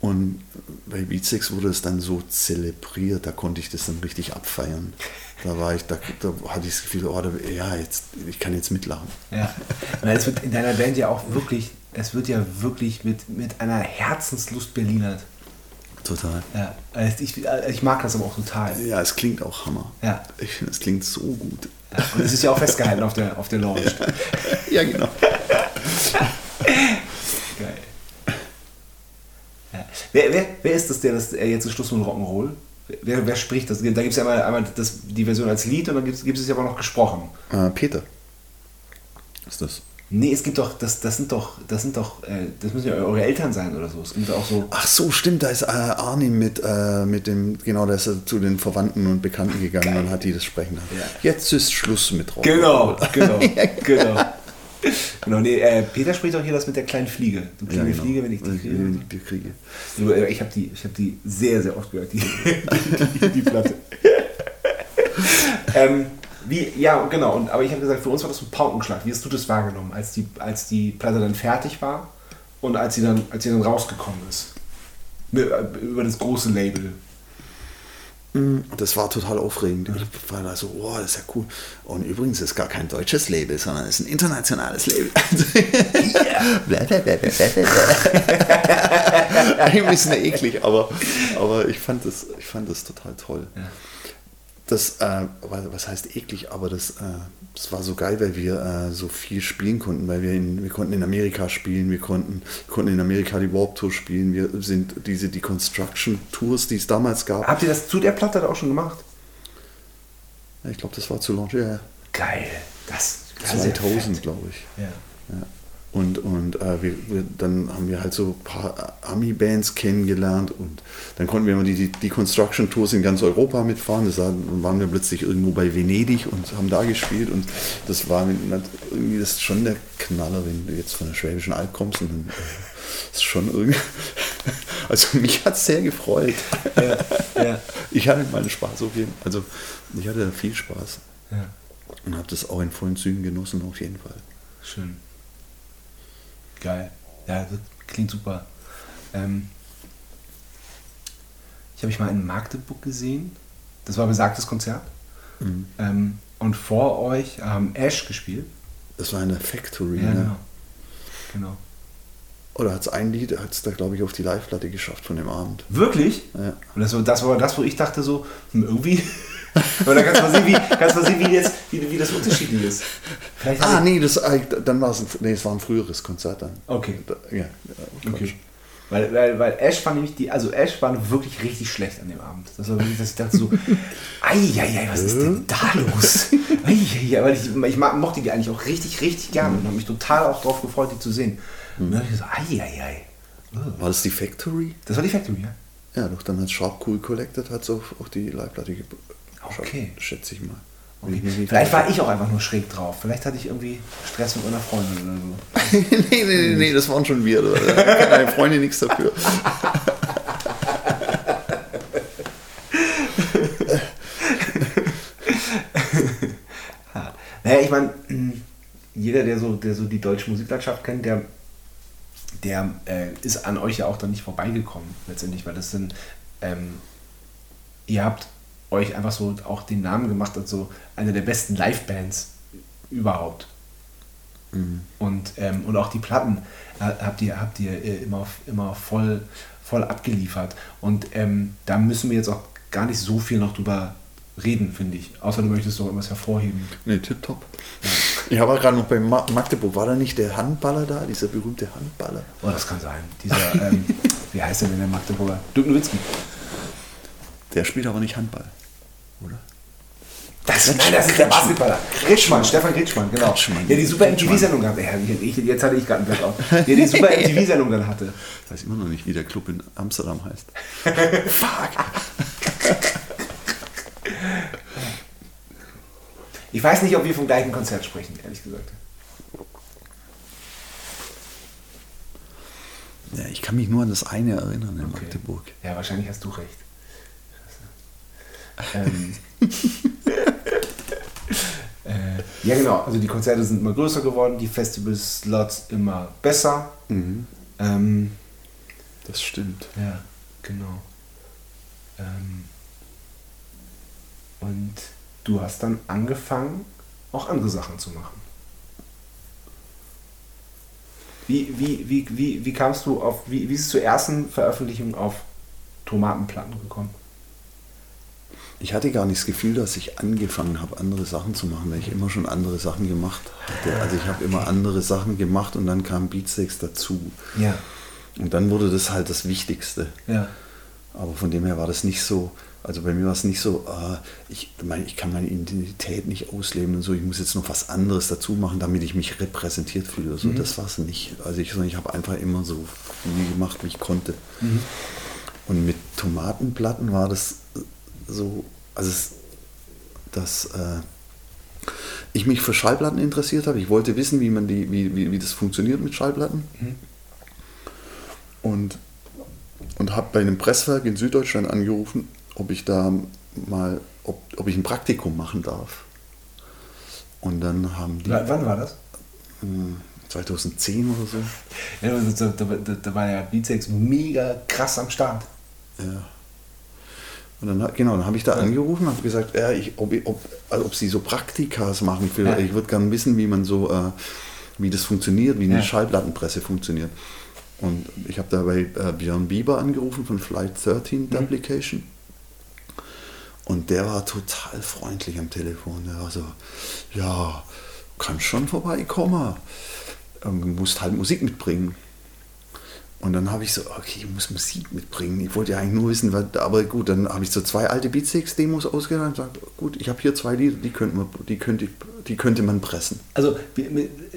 Und bei Beatsex wurde es dann so zelebriert, da konnte ich das dann richtig abfeiern. Da war ich, da, da hatte ich das Gefühl, oh, da, ja, jetzt, ich kann jetzt mitlachen. Ja. Und es wird in deiner Band ja auch wirklich, es wird ja wirklich mit, mit einer Herzenslust Berlinert. Total. Ja. Also ich, ich mag das aber auch total. Ja, es klingt auch Hammer. Ja. Ich finde, es klingt so gut. Ja. Und es ist ja auch festgehalten auf der, auf der Lounge. Ja, genau. Geil. Ja. Wer, wer, wer ist das, der das der jetzt ist Schluss mit Rock'n'Roll? Wer, wer spricht das? Da gibt es ja einmal, einmal das, die Version als Lied und dann gibt es ja aber noch gesprochen. Äh, Peter. Ist das? Nee, es gibt doch, das, das sind doch, das sind doch, äh, das müssen ja eure Eltern sein oder so. Es gibt auch so. Ach so, stimmt, da ist äh, Arnim mit, äh, mit dem, genau, da ist er zu den Verwandten und Bekannten gegangen Geil. und hat die das sprechen. Ja. Jetzt ist Schluss mit Rock. Genau, genau, genau. Genau, nee, äh, Peter spricht auch hier das mit der kleinen Fliege. Du kleine ja, genau. Fliege, wenn ich die kriege. Wenn ich die kriege. Äh, ich habe die, hab die sehr, sehr oft gehört, die, die, die Platte. ähm, wie, ja, genau. Und, aber ich habe gesagt, für uns war das ein Paukenschlag. Wie hast du das wahrgenommen, als die, als die Platte dann fertig war und als sie dann, als sie dann rausgekommen ist? Äh, über das große Label. Das war total aufregend. Ich war da so, oh, das ist ja cool. Und übrigens ist gar kein deutsches Label, sondern es ist ein internationales Label. Ein bisschen eklig, aber, aber ich, fand das, ich fand das total toll. Ja das, äh, was heißt eklig, aber das, äh, das war so geil, weil wir äh, so viel spielen konnten, weil wir, in, wir konnten in Amerika spielen, wir konnten, konnten in Amerika die Warp Tour spielen, wir sind diese Deconstruction Tours, die es damals gab. Habt ihr das zu der Platte auch schon gemacht? Ja, ich glaube, das war zu Launch, ja. Geil, das, das 2000, glaube ich. Ja. ja. Und, und äh, wir, wir, dann haben wir halt so ein paar Ami-Bands kennengelernt und dann konnten wir immer die, die, die Construction Tours in ganz Europa mitfahren. Das dann waren wir plötzlich irgendwo bei Venedig und haben da gespielt und das war irgendwie das ist schon der Knaller, wenn du jetzt von der Schwäbischen Alb kommst und dann äh, ist schon irgendwie. Also mich hat es sehr gefreut. Ja, ja. Ich hatte meinen Spaß auf jeden Fall. Also ich hatte viel Spaß. Ja. Und habe das auch in vollen Zügen genossen auf jeden Fall. Schön. Geil. Ja, das klingt super. Ähm, ich habe mich mal in Magdeburg gesehen. Das war besagtes Konzert. Mhm. Ähm, und vor euch haben Ash gespielt. Das war eine Factory, ja, ne? Genau. genau. Oder hat es ein Lied, hat es da, glaube ich, auf die Live-Platte geschafft von dem Abend. Wirklich? Ja. Und das war, das war das, wo ich dachte so, hm, irgendwie Oder kannst du mal sehen, wie, kannst mal sehen, wie, jetzt, wie, wie das unterschiedlich ist. Vielleicht ah, nee, das, äh, dann war es ein, nee, es war ein früheres Konzert dann. Okay. Ja, okay. Weil, weil, weil Ash war nämlich die, also Ash war wirklich richtig schlecht an dem Abend. Das war wirklich, dass ich dachte so, ei, was ist denn da los? Eieiei, weil ich, ich mochte die eigentlich auch richtig, richtig gerne mhm. und habe mich total auch darauf gefreut, die zu sehen. Mhm. Und dann habe ich so, eieiei. War das die Factory? Das war die Factory, ja. Ja, doch, dann hat Sharp Cool Collected hat es auf, auf die Live-Platte Okay. Schätze ich mal. Okay. Vielleicht war ich auch einfach nur schräg drauf. Vielleicht hatte ich irgendwie Stress mit meiner Freundin oder so. nee, nee, nee, nee, das waren schon wir. Deine Freundin nichts dafür. naja, ich meine, jeder, der so, der so die deutsche Musiklandschaft kennt, der, der äh, ist an euch ja auch dann nicht vorbeigekommen, letztendlich, weil das sind, ähm, ihr habt euch einfach so auch den Namen gemacht hat, so eine der besten Live-Bands überhaupt. Mhm. Und, ähm, und auch die Platten habt ihr, habt ihr äh, immer, immer voll, voll abgeliefert. Und ähm, da müssen wir jetzt auch gar nicht so viel noch drüber reden, finde ich. Außer du möchtest doch irgendwas hervorheben. Nee, tipptopp. Ja. Ich war gerade noch bei Magdeburg. War da nicht der Handballer da, dieser berühmte Handballer? Oh, das kann sein. Dieser, ähm, wie heißt der denn, der Magdeburger? Dirk Nowitzki. Der spielt aber nicht Handball? Das, nein, das ist der Basketballer. Kretschmann, Stefan Kretschmann, genau. Kretschmann. Ja, die super MTV-Sendung hatte. Ja, jetzt hatte ich gerade einen Blackout. Ja, die super MTV-Sendung dann hatte. Ich weiß immer noch nicht, wie der Club in Amsterdam heißt. Fuck. Ich weiß nicht, ob wir vom gleichen Konzert sprechen, ehrlich gesagt. Ja, ich kann mich nur an das eine erinnern in okay. Magdeburg. Ja, wahrscheinlich hast du recht. Ähm, äh, ja, genau. Also die Konzerte sind immer größer geworden, die Festival-Slots immer besser. Mhm. Ähm, das stimmt. Ja, genau. Ähm, und du hast dann angefangen, auch andere Sachen zu machen. Wie, wie, wie, wie, wie kamst du auf, wie, wie ist es zur ersten Veröffentlichung auf Tomatenplatten gekommen? Ich hatte gar nicht das Gefühl, dass ich angefangen habe, andere Sachen zu machen, weil ich immer schon andere Sachen gemacht hatte. Also ich habe immer andere Sachen gemacht und dann kam Beatsteaks dazu. Ja. Und dann wurde das halt das Wichtigste. Ja. Aber von dem her war das nicht so, also bei mir war es nicht so, äh, ich, mein, ich kann meine Identität nicht ausleben und so, ich muss jetzt noch was anderes dazu machen, damit ich mich repräsentiert fühle. Oder so. Das war es nicht. Also ich, ich habe einfach immer so viel gemacht, wie ich konnte. Und mit Tomatenplatten war das so, also es, dass äh, ich mich für Schallplatten interessiert habe. Ich wollte wissen, wie man die, wie, wie, wie das funktioniert mit Schallplatten. Und, und habe bei einem Presswerk in Süddeutschland angerufen, ob ich da mal, ob, ob ich ein Praktikum machen darf. Und dann haben die wann war das? 2010 oder so. Ja, also da, da, da, war ja Beatsex mega krass am Start. Ja. Und dann, genau, dann habe ich da angerufen und habe gesagt, ja, ich, ob, ob, also ob sie so Praktikas machen. Für, Ja. Ich würde gerne wissen, wie man so, äh, wie das funktioniert, wie eine Ja. Schallplattenpresse funktioniert. Und ich habe da bei äh, Björn Bieber angerufen von Flight 13 Duplication. Und der war total freundlich am Telefon. Der war so, ja, kannst schon vorbeikommen. Ähm, musst halt Musik mitbringen. Und dann habe ich so, okay, ich muss Musik mitbringen. Ich wollte ja eigentlich nur wissen, was, aber gut, dann habe ich so zwei alte Beatsteaks-Demos ausgedacht und gesagt, gut, ich habe hier zwei Lieder, die könnte man, die könnte, die könnte man pressen. Also,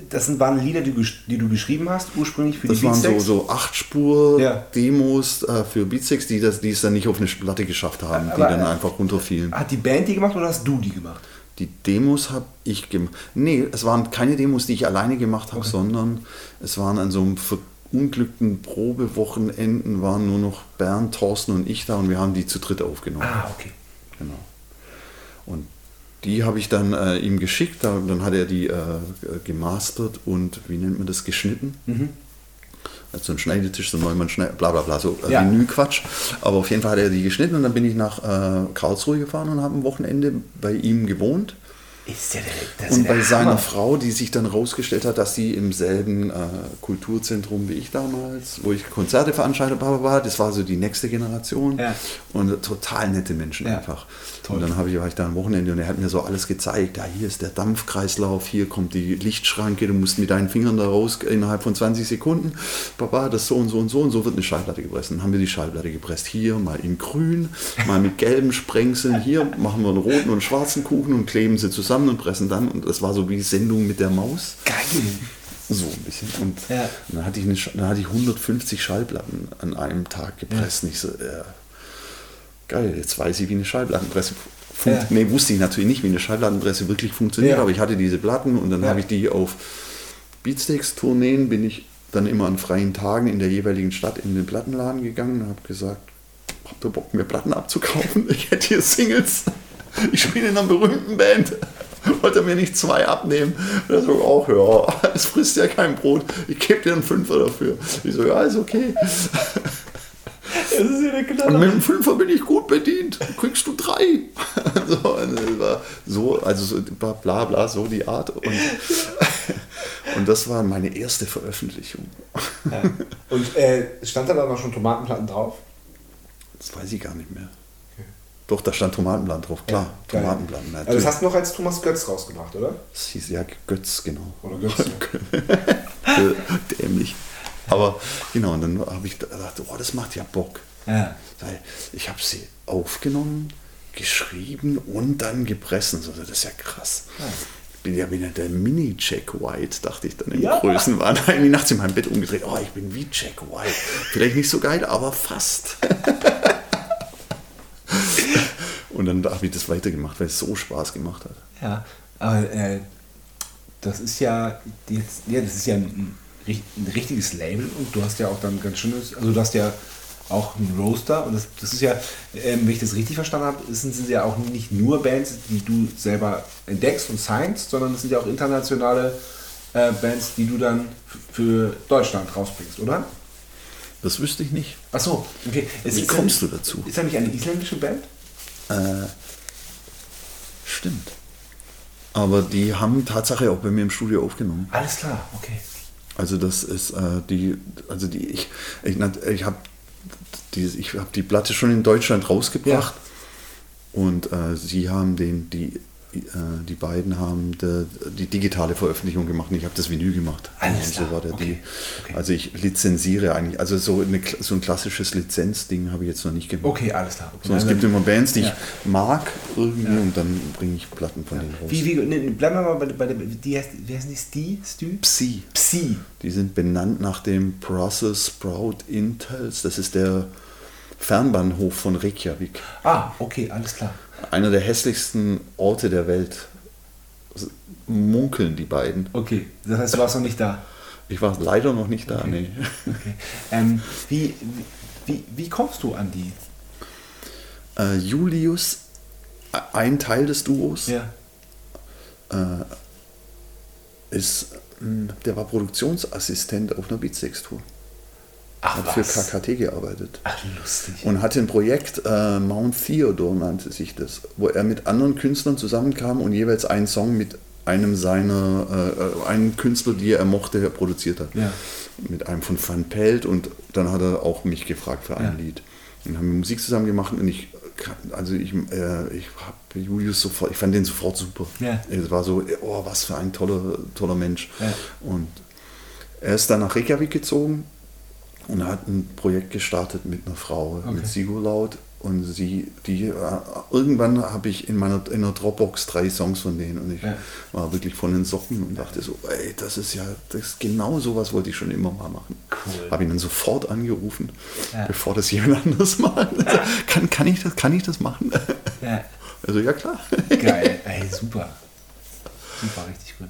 das sind, waren Lieder, die, die du geschrieben hast, ursprünglich für Das die waren so, Beatsteaks? so acht Spur Ja. Demos äh, für Beatsteaks, die, das, die es dann nicht auf eine Platte geschafft haben, die Aber, dann äh, einfach runterfielen. Hat die Band die gemacht oder hast du die gemacht? Die Demos habe ich gemacht. Nee, es waren keine Demos, die ich alleine gemacht habe, sondern es waren an so einem verunglückten Probewochenenden waren nur noch Bernd, Thorsten und ich da und wir haben die zu dritt aufgenommen. Ah, okay. Genau. Und die habe ich dann äh, ihm geschickt, da, dann hat er die äh, gemastert und wie nennt man das, geschnitten. Also ein Schneidetisch, so ein Neumann Schneid, bla bla bla, so äh, Ja. Menü-Quatsch. Aber auf jeden Fall hat er die geschnitten und dann bin ich nach äh, Karlsruhe gefahren und habe ein Wochenende bei ihm gewohnt. Ist ja ist Und bei seiner Hammer. Frau, die sich dann rausgestellt hat, dass sie im selben äh, Kulturzentrum wie ich damals, wo ich Konzerte veranstaltet habe, war, das war so die nächste Generation. Ja. Und total nette Menschen Ja. einfach. Toll. Und dann habe ich, war ich da am Wochenende und er hat mir so alles gezeigt. Ja, hier ist der Dampfkreislauf, hier kommt die Lichtschranke, du musst mit deinen Fingern da raus innerhalb von 20 Sekunden. Papa, das so und so und so und so wird eine Schallplatte gepresst. Dann haben wir die Schallplatte gepresst. Hier mal in grün, mal mit gelben Sprengseln. Hier machen wir einen roten und schwarzen Kuchen und kleben sie zusammen und pressen dann. Und das war so wie Sendung mit der Maus. Geil. So ein bisschen. Und Ja. dann, hatte ich eine, dann hatte ich 150 Schallplatten an einem Tag gepresst. Und ich so, ja, geil, jetzt weiß ich, wie eine Schallplattenpresse funktioniert. Ja. Nee, wusste ich natürlich nicht, wie eine Schallplattenpresse wirklich funktioniert, Ja. aber ich hatte diese Platten und dann Ja. habe ich die auf Beatsteaks-Tourneen, bin ich dann immer an freien Tagen in der jeweiligen Stadt in den Plattenladen gegangen und habe gesagt, habt ihr Bock, mir Platten abzukaufen? Ich hätte hier Singles. Ich spiele in einer berühmten Band. Wollt ihr mir nicht zwei abnehmen? Und er so, auch ja, es frisst ja kein Brot. Ich gebe dir einen Fünfer dafür. Ich so, ja, ist okay. Ja Und mit dem Fünfer bin ich gut bedient. Kriegst du drei. so, war so, also so bla bla, so die Art. Und, und das war meine erste Veröffentlichung. Ja. Und äh, stand da dann auch schon Tomatenplatten drauf? Das weiß ich gar nicht mehr. Doch, da stand Tomatenblatt drauf, klar. Geil. Tomatenblatt. Also natürlich. das hast du noch als Thomas Götz rausgebracht, oder? Das hieß ja Götz, genau. Oder Götz. Dämlich. Aber genau, und dann habe ich gedacht, oh, das macht ja Bock. Ja. Ich habe sie aufgenommen, geschrieben und dann gepresst. Also das ist ja krass. Ich bin ja wieder der Mini-Jack White, dachte ich dann im Ja. Größenwahn. Irgendwie nachts in meinem Bett umgedreht. Oh, ich bin wie Jack White. Vielleicht nicht so geil, aber fast. und dann habe ich das weitergemacht, weil es so Spaß gemacht hat. Ja, aber äh, das ist ja jetzt, ja, das ist ja ein, ein richtiges Label und du hast ja auch dann ganz schönes, also du hast ja auch einen Roaster und das, das ist ja, ähm, wenn ich das richtig verstanden habe, sind, sind ja auch nicht nur Bands, die du selber entdeckst und signst, sondern es sind ja auch internationale äh, Bands, die du dann für Deutschland rausbringst, oder? Das wüsste ich nicht. Ach so, okay. Es Wie kommst ja, du dazu? Ist ja nicht eine isländische Band? Äh, stimmt. Aber die haben Tatsache auch bei mir im Studio aufgenommen. Alles klar, okay. Also das ist äh, die, also die, ich, ich, ich habe die, ich hab die Platte schon in Deutschland rausgebracht. Und äh, sie haben den, die, die beiden haben de, die digitale Veröffentlichung gemacht und ich habe das Vinyl gemacht. Alles klar, so war der okay, okay. Also ich lizenziere eigentlich, also so, eine, so ein klassisches Lizenzding habe ich jetzt noch nicht gemacht. Okay, alles klar. Okay. So, es Also- gibt immer Bands, die Ja. ich mag irgendwie und dann bringe ich Platten von denen raus. Wie, wie, ne, bleiben wir mal bei, der- bei der, die heißt, wie heißen die? Sti? Stü? Psi. Psi. Die sind benannt nach dem Brussels Sprout Intels. Das ist der Fernbahnhof von Reykjavik. Ah, okay, alles klar. Einer der hässlichsten Orte der Welt. Munkeln die beiden. Okay, das heißt, du warst noch nicht da. Ich war leider noch nicht da. Nee. Okay. Ähm, wie, wie, wie kommst du an die? Äh, Julius, äh, ein Teil des Duos, Ja. ist, mh, der war Produktionsassistent auf einer Beatsex-Tour. Ach, Hat für KKT gearbeitet. Ach, lustig. Und hatte ein Projekt, äh, Mount Theodore nannte sich das, wo er mit anderen Künstlern zusammenkam und jeweils einen Song mit einem seiner, äh, äh, einen Künstler, die er mochte, produziert hat. Ja. Mit einem von Van Pelt und dann hat er auch mich gefragt für ein Ja. Lied. Und haben wir Musik zusammen gemacht und ich, also ich, äh, ich habe Julius sofort, ich fand den sofort super. Ja. Es war so, oh, was für ein toller, toller Mensch. Ja. Und er ist dann nach Reykjavik gezogen und hat ein Projekt gestartet mit einer Frau, Okay. mit Sigurlaut. Und sie, die, äh, irgendwann habe ich in meiner in einer Dropbox drei Songs von denen und ich Ja. war wirklich von den Socken und dachte so, ey, das ist ja, das ist genau sowas wollte ich schon immer mal machen. Cool. Habe ihn dann sofort angerufen, Ja. bevor das jemand anders macht. kann, kann, ich das, kann ich das machen? Ja. Also ja klar. Geil. Ey, super. Super, richtig gut.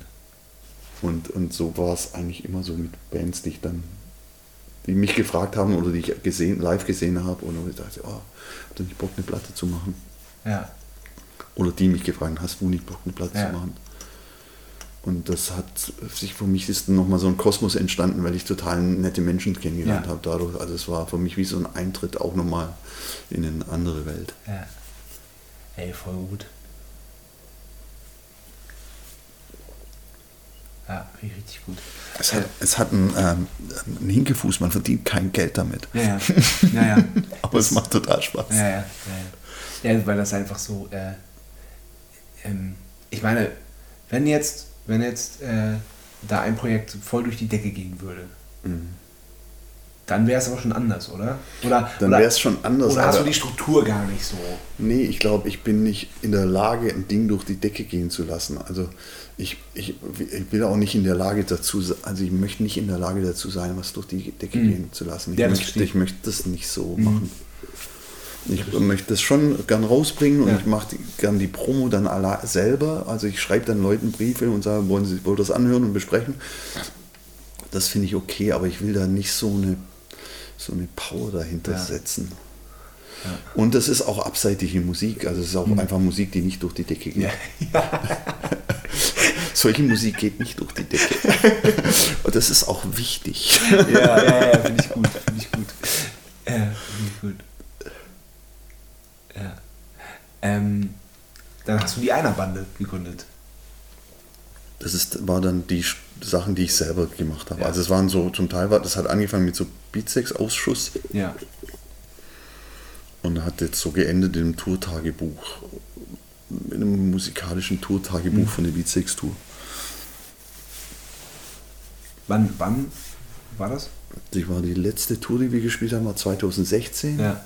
Und, und so war es eigentlich immer so mit Bands, die ich dann, die mich gefragt haben oder die ich gesehen, live gesehen habe und ich dachte, oh, hab du nicht Bock, eine Platte zu machen? Ja. Oder die mich gefragt haben, hast du nicht Bock, eine Platte Ja. zu machen? Und das hat sich für mich ist nochmal so ein Kosmos entstanden, weil ich total nette Menschen kennengelernt Ja. habe dadurch. Also es war für mich wie so ein Eintritt auch nochmal in eine andere Welt. Ja. Ey, voll gut. Ja, richtig gut. Es hat, es hat einen, ähm, einen Hinkefuß, man verdient kein Geld damit. Ja, ja. ja, ja. Aber es macht total Spaß. Ja, ja, ja, ja. weil das einfach so. Äh, ähm, ich meine, wenn jetzt, wenn jetzt äh, da ein Projekt voll durch die Decke gehen würde, dann wäre es aber schon anders, oder? Oder Dann wäre es schon anders. Oder hast du die Struktur gar nicht so? Nee, ich glaube, ich bin nicht in der Lage, ein Ding durch die Decke gehen zu lassen. Also ich, ich, ich will auch nicht in der Lage dazu sein, also ich möchte nicht in der Lage dazu sein, was durch die Decke gehen zu lassen. Ich, Ja, das möchte, ich. möchte das nicht so machen. Ich möchte das schon gern rausbringen und Ja. ich mache gern die Promo dann selber. Also ich schreibe dann Leuten Briefe und sage, wollen sie wollen das anhören und besprechen. Das finde ich okay, aber ich will da nicht so eine, so eine Power dahinter Ja. setzen. Und das ist auch abseitige Musik, also es ist auch einfach Musik, die nicht durch die Decke geht. Solche Musik geht nicht durch die Decke. Und das ist auch wichtig. ja, ja, ja, finde ich gut, finde ich gut. Ja, finde ich gut. Ja. Ähm, dann hast du die Einerbande gegründet. Das ist, war dann die Sachen, die ich selber gemacht habe. Ja. Also es waren so, zum Teil war, das hat angefangen mit so Beatsex-Ausschuss Ja. und hat jetzt so geendet im Tourtagebuch. In einem musikalischen Tourtagebuch von der Beatsex-Tour. Wann, wann war das? Die war die letzte Tour, die wir gespielt haben, war 2016. Ja.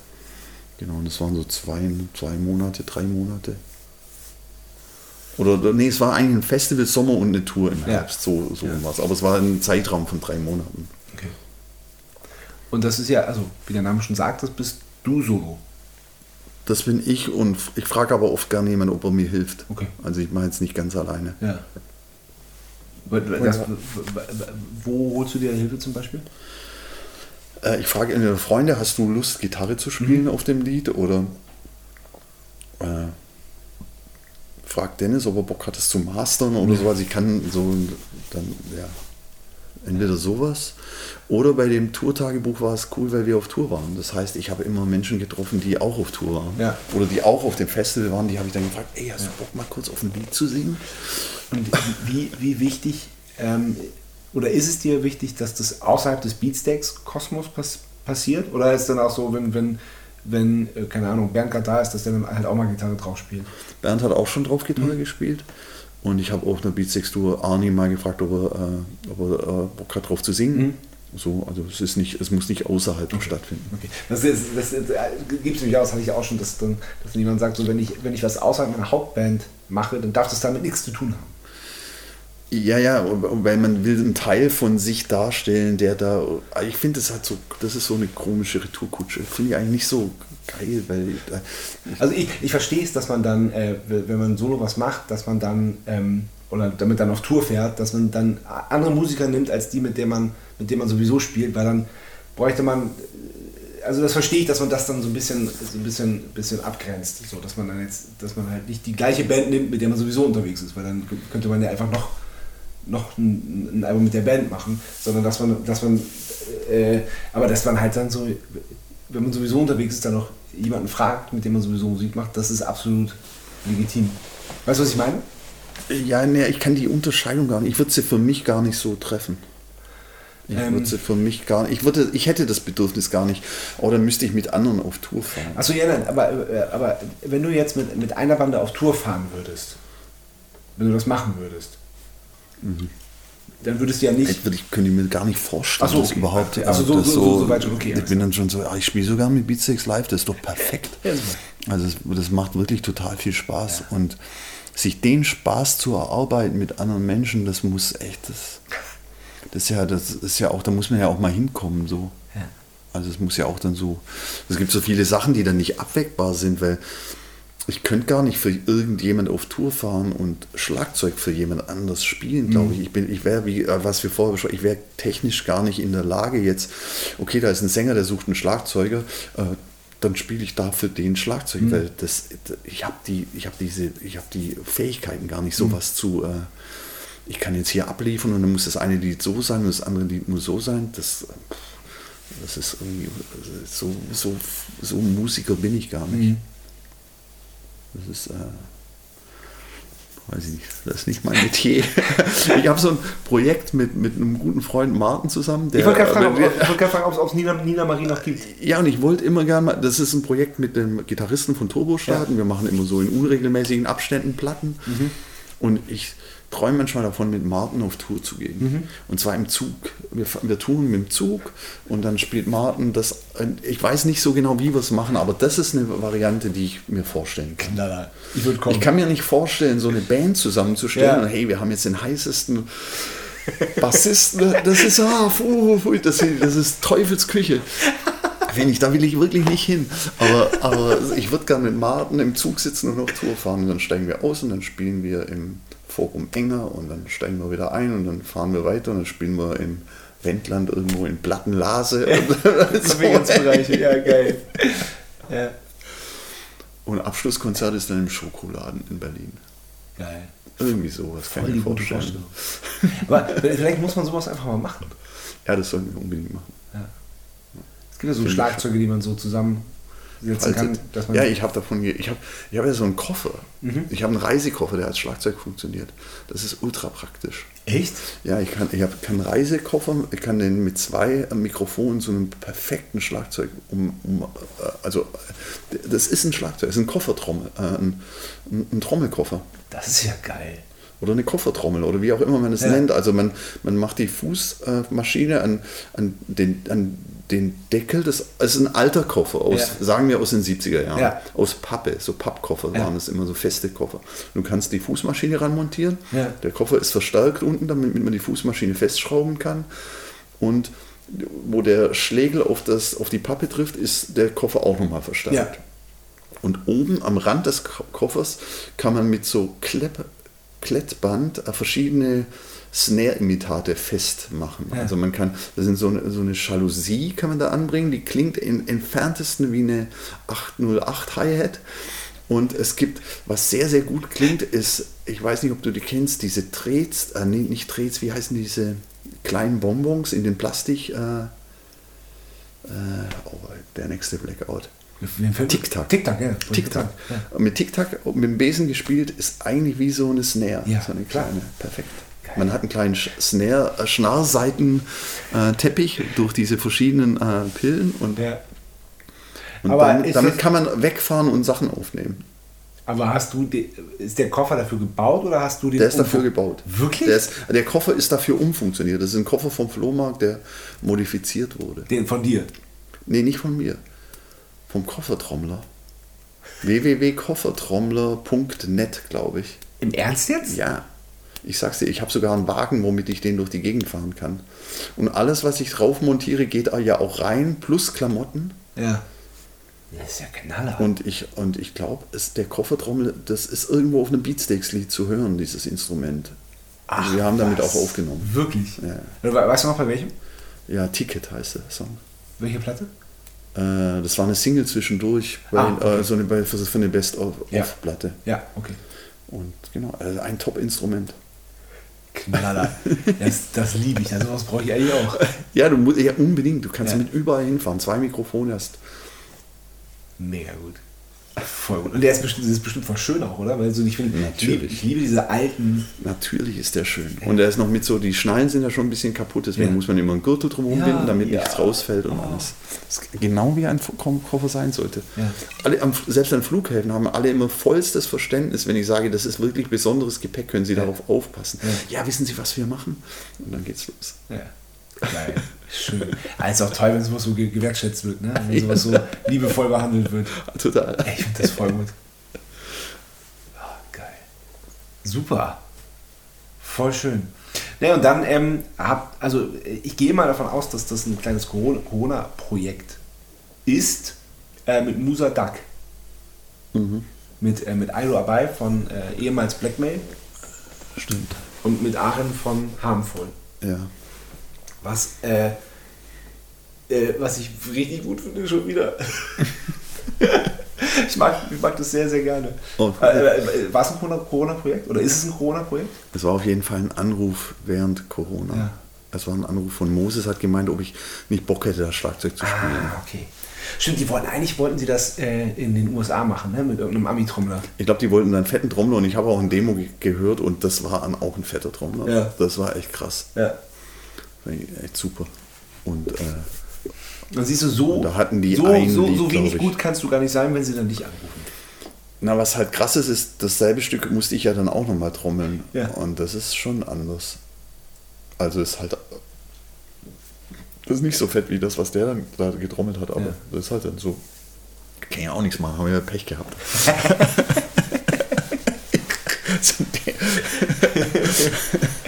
Genau, und das waren so zwei, zwei Monate, drei Monate. Oder nee, es war eigentlich ein Festival Sommer und eine Tour im Ja. Herbst, so, so Ja. was. Aber es war ein Zeitraum von drei Monaten. Okay. Und das ist ja, also wie der Name schon sagt, das bist du solo. Das bin ich und ich frage aber oft gerne jemanden, ob er mir hilft. Okay. Also ich mache jetzt nicht ganz alleine. Ja. Das, wo holst du dir Hilfe zum Beispiel? Äh, ich frage entweder Freunde, hast du Lust, Gitarre zu spielen Mhm. auf dem Lied? Oder äh, frag Dennis, ob er Bock hat, das zu mastern oder so. Also ich kann so dann, ja, entweder sowas. Oder bei dem Tourtagebuch war es cool, weil wir auf Tour waren. Das heißt, ich habe immer Menschen getroffen, die auch auf Tour waren. Ja. Oder die auch auf dem Festival waren. Die habe ich dann gefragt, ey, hast du Bock mal kurz auf ein Lied zu singen? Und wie, wie wichtig ähm, oder ist es dir wichtig, dass das außerhalb des Beatsteaks-Kosmos pass passiert? Oder ist dann auch so, wenn, wenn, wenn, äh, keine Ahnung, Bernd gerade da ist, dass der dann halt auch mal Gitarre drauf spielt. Bernd hat auch schon drauf Gitarre mhm. gespielt. Und ich habe auf einer Beatsex-Tour Arnie mal gefragt, ob er, äh, ob er äh, Bock hat, drauf zu singen. Mhm. So, also es ist nicht, es muss nicht außerhalb okay. stattfinden. Okay. Das, ist, das, das gibt es nämlich auch, das hatte ich auch schon, dass, dann, dass jemand sagt, so wenn ich, wenn ich was außerhalb meiner Hauptband mache, dann darf das damit nichts zu tun haben. Ja, ja, weil man will einen Teil von sich darstellen, der da. Ich finde, das hat so, das ist so eine komische Retourkutsche. Finde ich eigentlich nicht so geil, weil. also ich, ich verstehe es, dass man dann, äh, wenn man solo was macht, dass man dann ähm, oder damit dann auf Tour fährt, dass man dann andere Musiker nimmt als die, mit der man, mit denen man sowieso spielt, weil dann bräuchte man. Also das verstehe ich, dass man das dann so ein bisschen, so ein bisschen, bisschen abgrenzt, so dass man dann jetzt, dass man halt nicht die gleiche Band nimmt, mit der man sowieso unterwegs ist, weil dann könnte man ja einfach noch noch ein, ein, Album mit der Band machen, sondern dass man, dass man, äh, aber dass man halt dann so, wenn man sowieso unterwegs ist, dann noch jemanden fragt, mit dem man sowieso Musik macht, das ist absolut legitim. Weißt du, was ich meine? Ja, ne, ich kann die Unterscheidung gar nicht, ich würde sie für mich gar nicht so treffen. Ich ähm, würde sie für mich gar nicht, ich, würde, ich hätte das Bedürfnis gar nicht. Oder müsste ich mit anderen auf Tour fahren. Achso, ja, nein, aber, äh, aber wenn du jetzt mit, mit einer Bande auf Tour fahren würdest, wenn du das machen würdest, Mhm. Dann würdest du ja nicht. Ich, ich könnte mir gar nicht vorstellen, so, okay. das überhaupt. Also so, so, so, so, weit schon okay. Ich bin dann schon so, ich spiele sogar mit Beatsex live, das ist doch perfekt. Ja, also das, das, macht wirklich total viel Spaß. Ja. Und sich den Spaß zu erarbeiten mit anderen Menschen, das muss echt, das, das ist ja, das ist ja auch, da muss man ja auch mal hinkommen. So. Ja. Also es muss ja auch dann so, es gibt so viele Sachen, die dann nicht abweckbar sind, weil ich könnte gar nicht für irgendjemand auf Tour fahren und Schlagzeug für jemand anders spielen, glaube ich. Mhm. Ich, bin, ich wäre, wie äh, was wir vorher besprochen ich wäre technisch gar nicht in der Lage jetzt, okay, da ist ein Sänger, der sucht einen Schlagzeuger, äh, dann spiele ich dafür den Schlagzeug, mhm. weil das, ich habe die, ich habe diese, ich habe die Fähigkeiten gar nicht, sowas mhm. zu, äh, ich kann jetzt hier abliefern und dann muss das eine Lied so sein und das andere Lied muss so sein. Das, das ist irgendwie, so, so, so Musiker bin ich gar nicht. Mhm. Das ist, äh, weiß ich nicht, das ist nicht mein Metier. ich habe so ein Projekt mit, mit einem guten Freund Martin zusammen. Der, ich wollte gerade fragen, ob es Nina, Nina Marie noch gibt. Ja, und ich wollte immer gerne mal, das ist ein Projekt mit dem Gitarristen von Turbo starten. Ja. Wir machen immer so in unregelmäßigen Abständen Platten. Mhm. Und ich träume manchmal davon, mit Martin auf Tour zu gehen. Mhm. Und zwar im Zug. Wir, wir touren mit dem Zug und dann spielt Martin das. Ich weiß nicht so genau, wie wir es machen, aber das ist eine Variante, die ich mir vorstellen kann. Klar, ich, ich kann mir nicht vorstellen, so eine Band zusammenzustellen ja. und hey, wir haben jetzt den heißesten. Bassisten, das ist, ah, fuh, fuh, das, das ist Teufelsküche. Wenn ich, da will ich wirklich nicht hin. Aber, aber ich würde gerne mit Martin im Zug sitzen und auf Tour fahren. Und dann steigen wir aus und dann spielen wir im Forum Enger und dann steigen wir wieder ein und dann fahren wir weiter und dann spielen wir im Wendland irgendwo in Plattenlase. Bereiche, ja geil. Ja. Und Abschlusskonzert ist dann im Schokoladen in Berlin. Geil. Irgendwie sowas kann ich mir vorstellen. Aber vielleicht muss man sowas einfach mal machen. Ja, das sollten wir unbedingt machen. Ja. Es gibt ja so Schlagzeuge, die man so zusammen setzen kann. Ja, ich habe davon, ich habe ich hab ja so einen Koffer. Mhm. Ich habe einen Reisekoffer, der als Schlagzeug funktioniert. Das ist ultra praktisch. Echt? Ja, ich kann, ich habe keinen Reisekoffer, ich kann den mit zwei Mikrofonen zu einem perfekten Schlagzeug um, um äh, also das ist ein Schlagzeug, das ist ein Koffertrommel, äh, ein, ein Trommelkoffer. Das ist ja geil oder eine Koffertrommel oder wie auch immer man es ja. nennt. Also man, man macht die Fußmaschine an, an, den, an den Deckel, das ist ein alter Koffer, aus, ja. sagen wir aus den 70er Jahren, ja. aus Pappe, so Pappkoffer waren das immer, so feste Koffer. Du kannst die Fußmaschine ranmontieren, der Koffer ist verstärkt unten, damit man die Fußmaschine festschrauben kann und wo der Schlägel auf, das, auf die Pappe trifft, ist der Koffer auch nochmal verstärkt. Und oben am Rand des Koffers kann man mit so Klepp, Klettband äh, verschiedene Snare-Imitate festmachen. Ja. Also man kann, das sind so eine, so eine Jalousie kann man da anbringen, die klingt im entferntesten wie eine 808 Hi-Hat. Und es gibt, was sehr, sehr gut klingt, ist, ich weiß nicht, ob du die kennst, diese Trets, äh, nee, nicht Trets, wie heißen diese kleinen Bonbons in den Plastik, äh, äh, oh, der nächste Blackout. Tic-Tac. Tic-Tac, ja. Tic-Tac. Ja. Mit Tic-Tac, mit dem Besen gespielt, ist eigentlich wie so eine Snare. Ja, so eine kleine. Klar. Perfekt. Man hat einen kleinen Snare, äh, Schnarrseiten-Teppich durch diese verschiedenen äh, Pillen und ja. Und Aber damit, ist damit kann man wegfahren und Sachen aufnehmen. Aber hast du, ist der Koffer dafür gebaut oder hast du den Der ist dafür gebaut. Wirklich? Der, ist, der Koffer ist dafür umfunktioniert. Das ist ein Koffer vom Flohmarkt, der modifiziert wurde. Den von dir? Nee, nicht von mir. Vom Koffertrommler. www.koffertrommler.net, glaube ich. Im Ernst jetzt? Ja. Ich sag's dir, ich habe sogar einen Wagen, womit ich den durch die Gegend fahren kann. Und alles, was ich drauf montiere, geht ja auch rein, plus Klamotten. Ja. Das ist ja Knaller. Und ich, und ich glaube, der Koffertrommel, das ist irgendwo auf einem Beatsteaks-Lied zu hören, dieses Instrument. Also wir haben damit was? auch aufgenommen. Wirklich? Ja. We- Weißt du noch bei welchem? Ja, Ticket heißt der Song. Welche Platte? Äh, das war eine Single zwischendurch, bei, Ah, okay. äh, so eine, bei, für, für eine Best-of-Platte. Ja, okay. Und genau, also ein Top-Instrument. Knaller. das das liebe ich. Also was brauche ich eigentlich auch. Ja, du musst ja unbedingt, du kannst Ja. damit überall hinfahren. Zwei Mikrofone hast. Mega gut. Voll gut. Und der ist bestimmt, ist bestimmt voll schön auch, oder? Weil so, ich, finde, ich, Natürlich. liebe, ich liebe diese alten. Natürlich ist der schön. Und er ist noch mit so, die Schnallen sind ja schon ein bisschen kaputt, deswegen Ja. muss man immer einen Gürtel drumherum Ja, binden, damit ja. nichts rausfällt und alles. Das ist genau wie ein Ko- Koffer sein sollte. Ja. Alle, selbst an Flughäfen haben alle immer vollstes Verständnis, wenn ich sage, das ist wirklich besonderes Gepäck, können Sie darauf aufpassen. Ja. wissen Sie, was wir machen? Und dann geht's los. Ja. Geil. Schön. Also auch toll, wenn sowas so ge- gewertschätzt wird, ne? Wenn sowas so liebevoll behandelt wird. Total. Ich finde das voll gut. Ah, geil. Super. Voll schön. Ne, und dann ähm, hab, also ich gehe mal davon aus, dass das ein kleines Corona- Corona-Projekt ist äh, mit Musa Duck. Mit, äh, mit Ailo Abai von äh, ehemals Blackmail Stimmt. und mit Aaron von Harmful. Ja. Was, äh, äh, was ich richtig gut finde, schon wieder. ich, mag, ich mag das sehr, sehr gerne. Oh. Äh, äh, war es ein Corona- Corona-Projekt oder ist es ein Corona-Projekt? Es war auf jeden Fall ein Anruf während Corona. Ja. Es war ein Anruf von Moses, hat gemeint, ob ich nicht Bock hätte, das Schlagzeug zu spielen. Ah, okay. Stimmt, die wollten, eigentlich wollten sie das äh, in den USA machen, ne? mit irgendeinem Ami-Trommler. Ich glaube, die wollten einen fetten Trommler und ich habe auch ein Demo ge gehört und das war auch ein fetter Trommler. Ja. Das war echt krass. Ja. Echt super. Und äh, Dann siehst du, so, da hatten die so, ein so, Lied, so wenig glaub ich. gut kannst du gar nicht sein, wenn sie dann dich anrufen. na, was halt krass ist, ist, dasselbe Stück musste ich ja dann auch nochmal trommeln. Ja. Und das ist schon anders. Also ist halt. Das ist nicht so fett wie das, was der dann da getrommelt hat, aber Ja. das ist halt dann so. Kann ja auch nichts machen, haben wir ja Pech gehabt.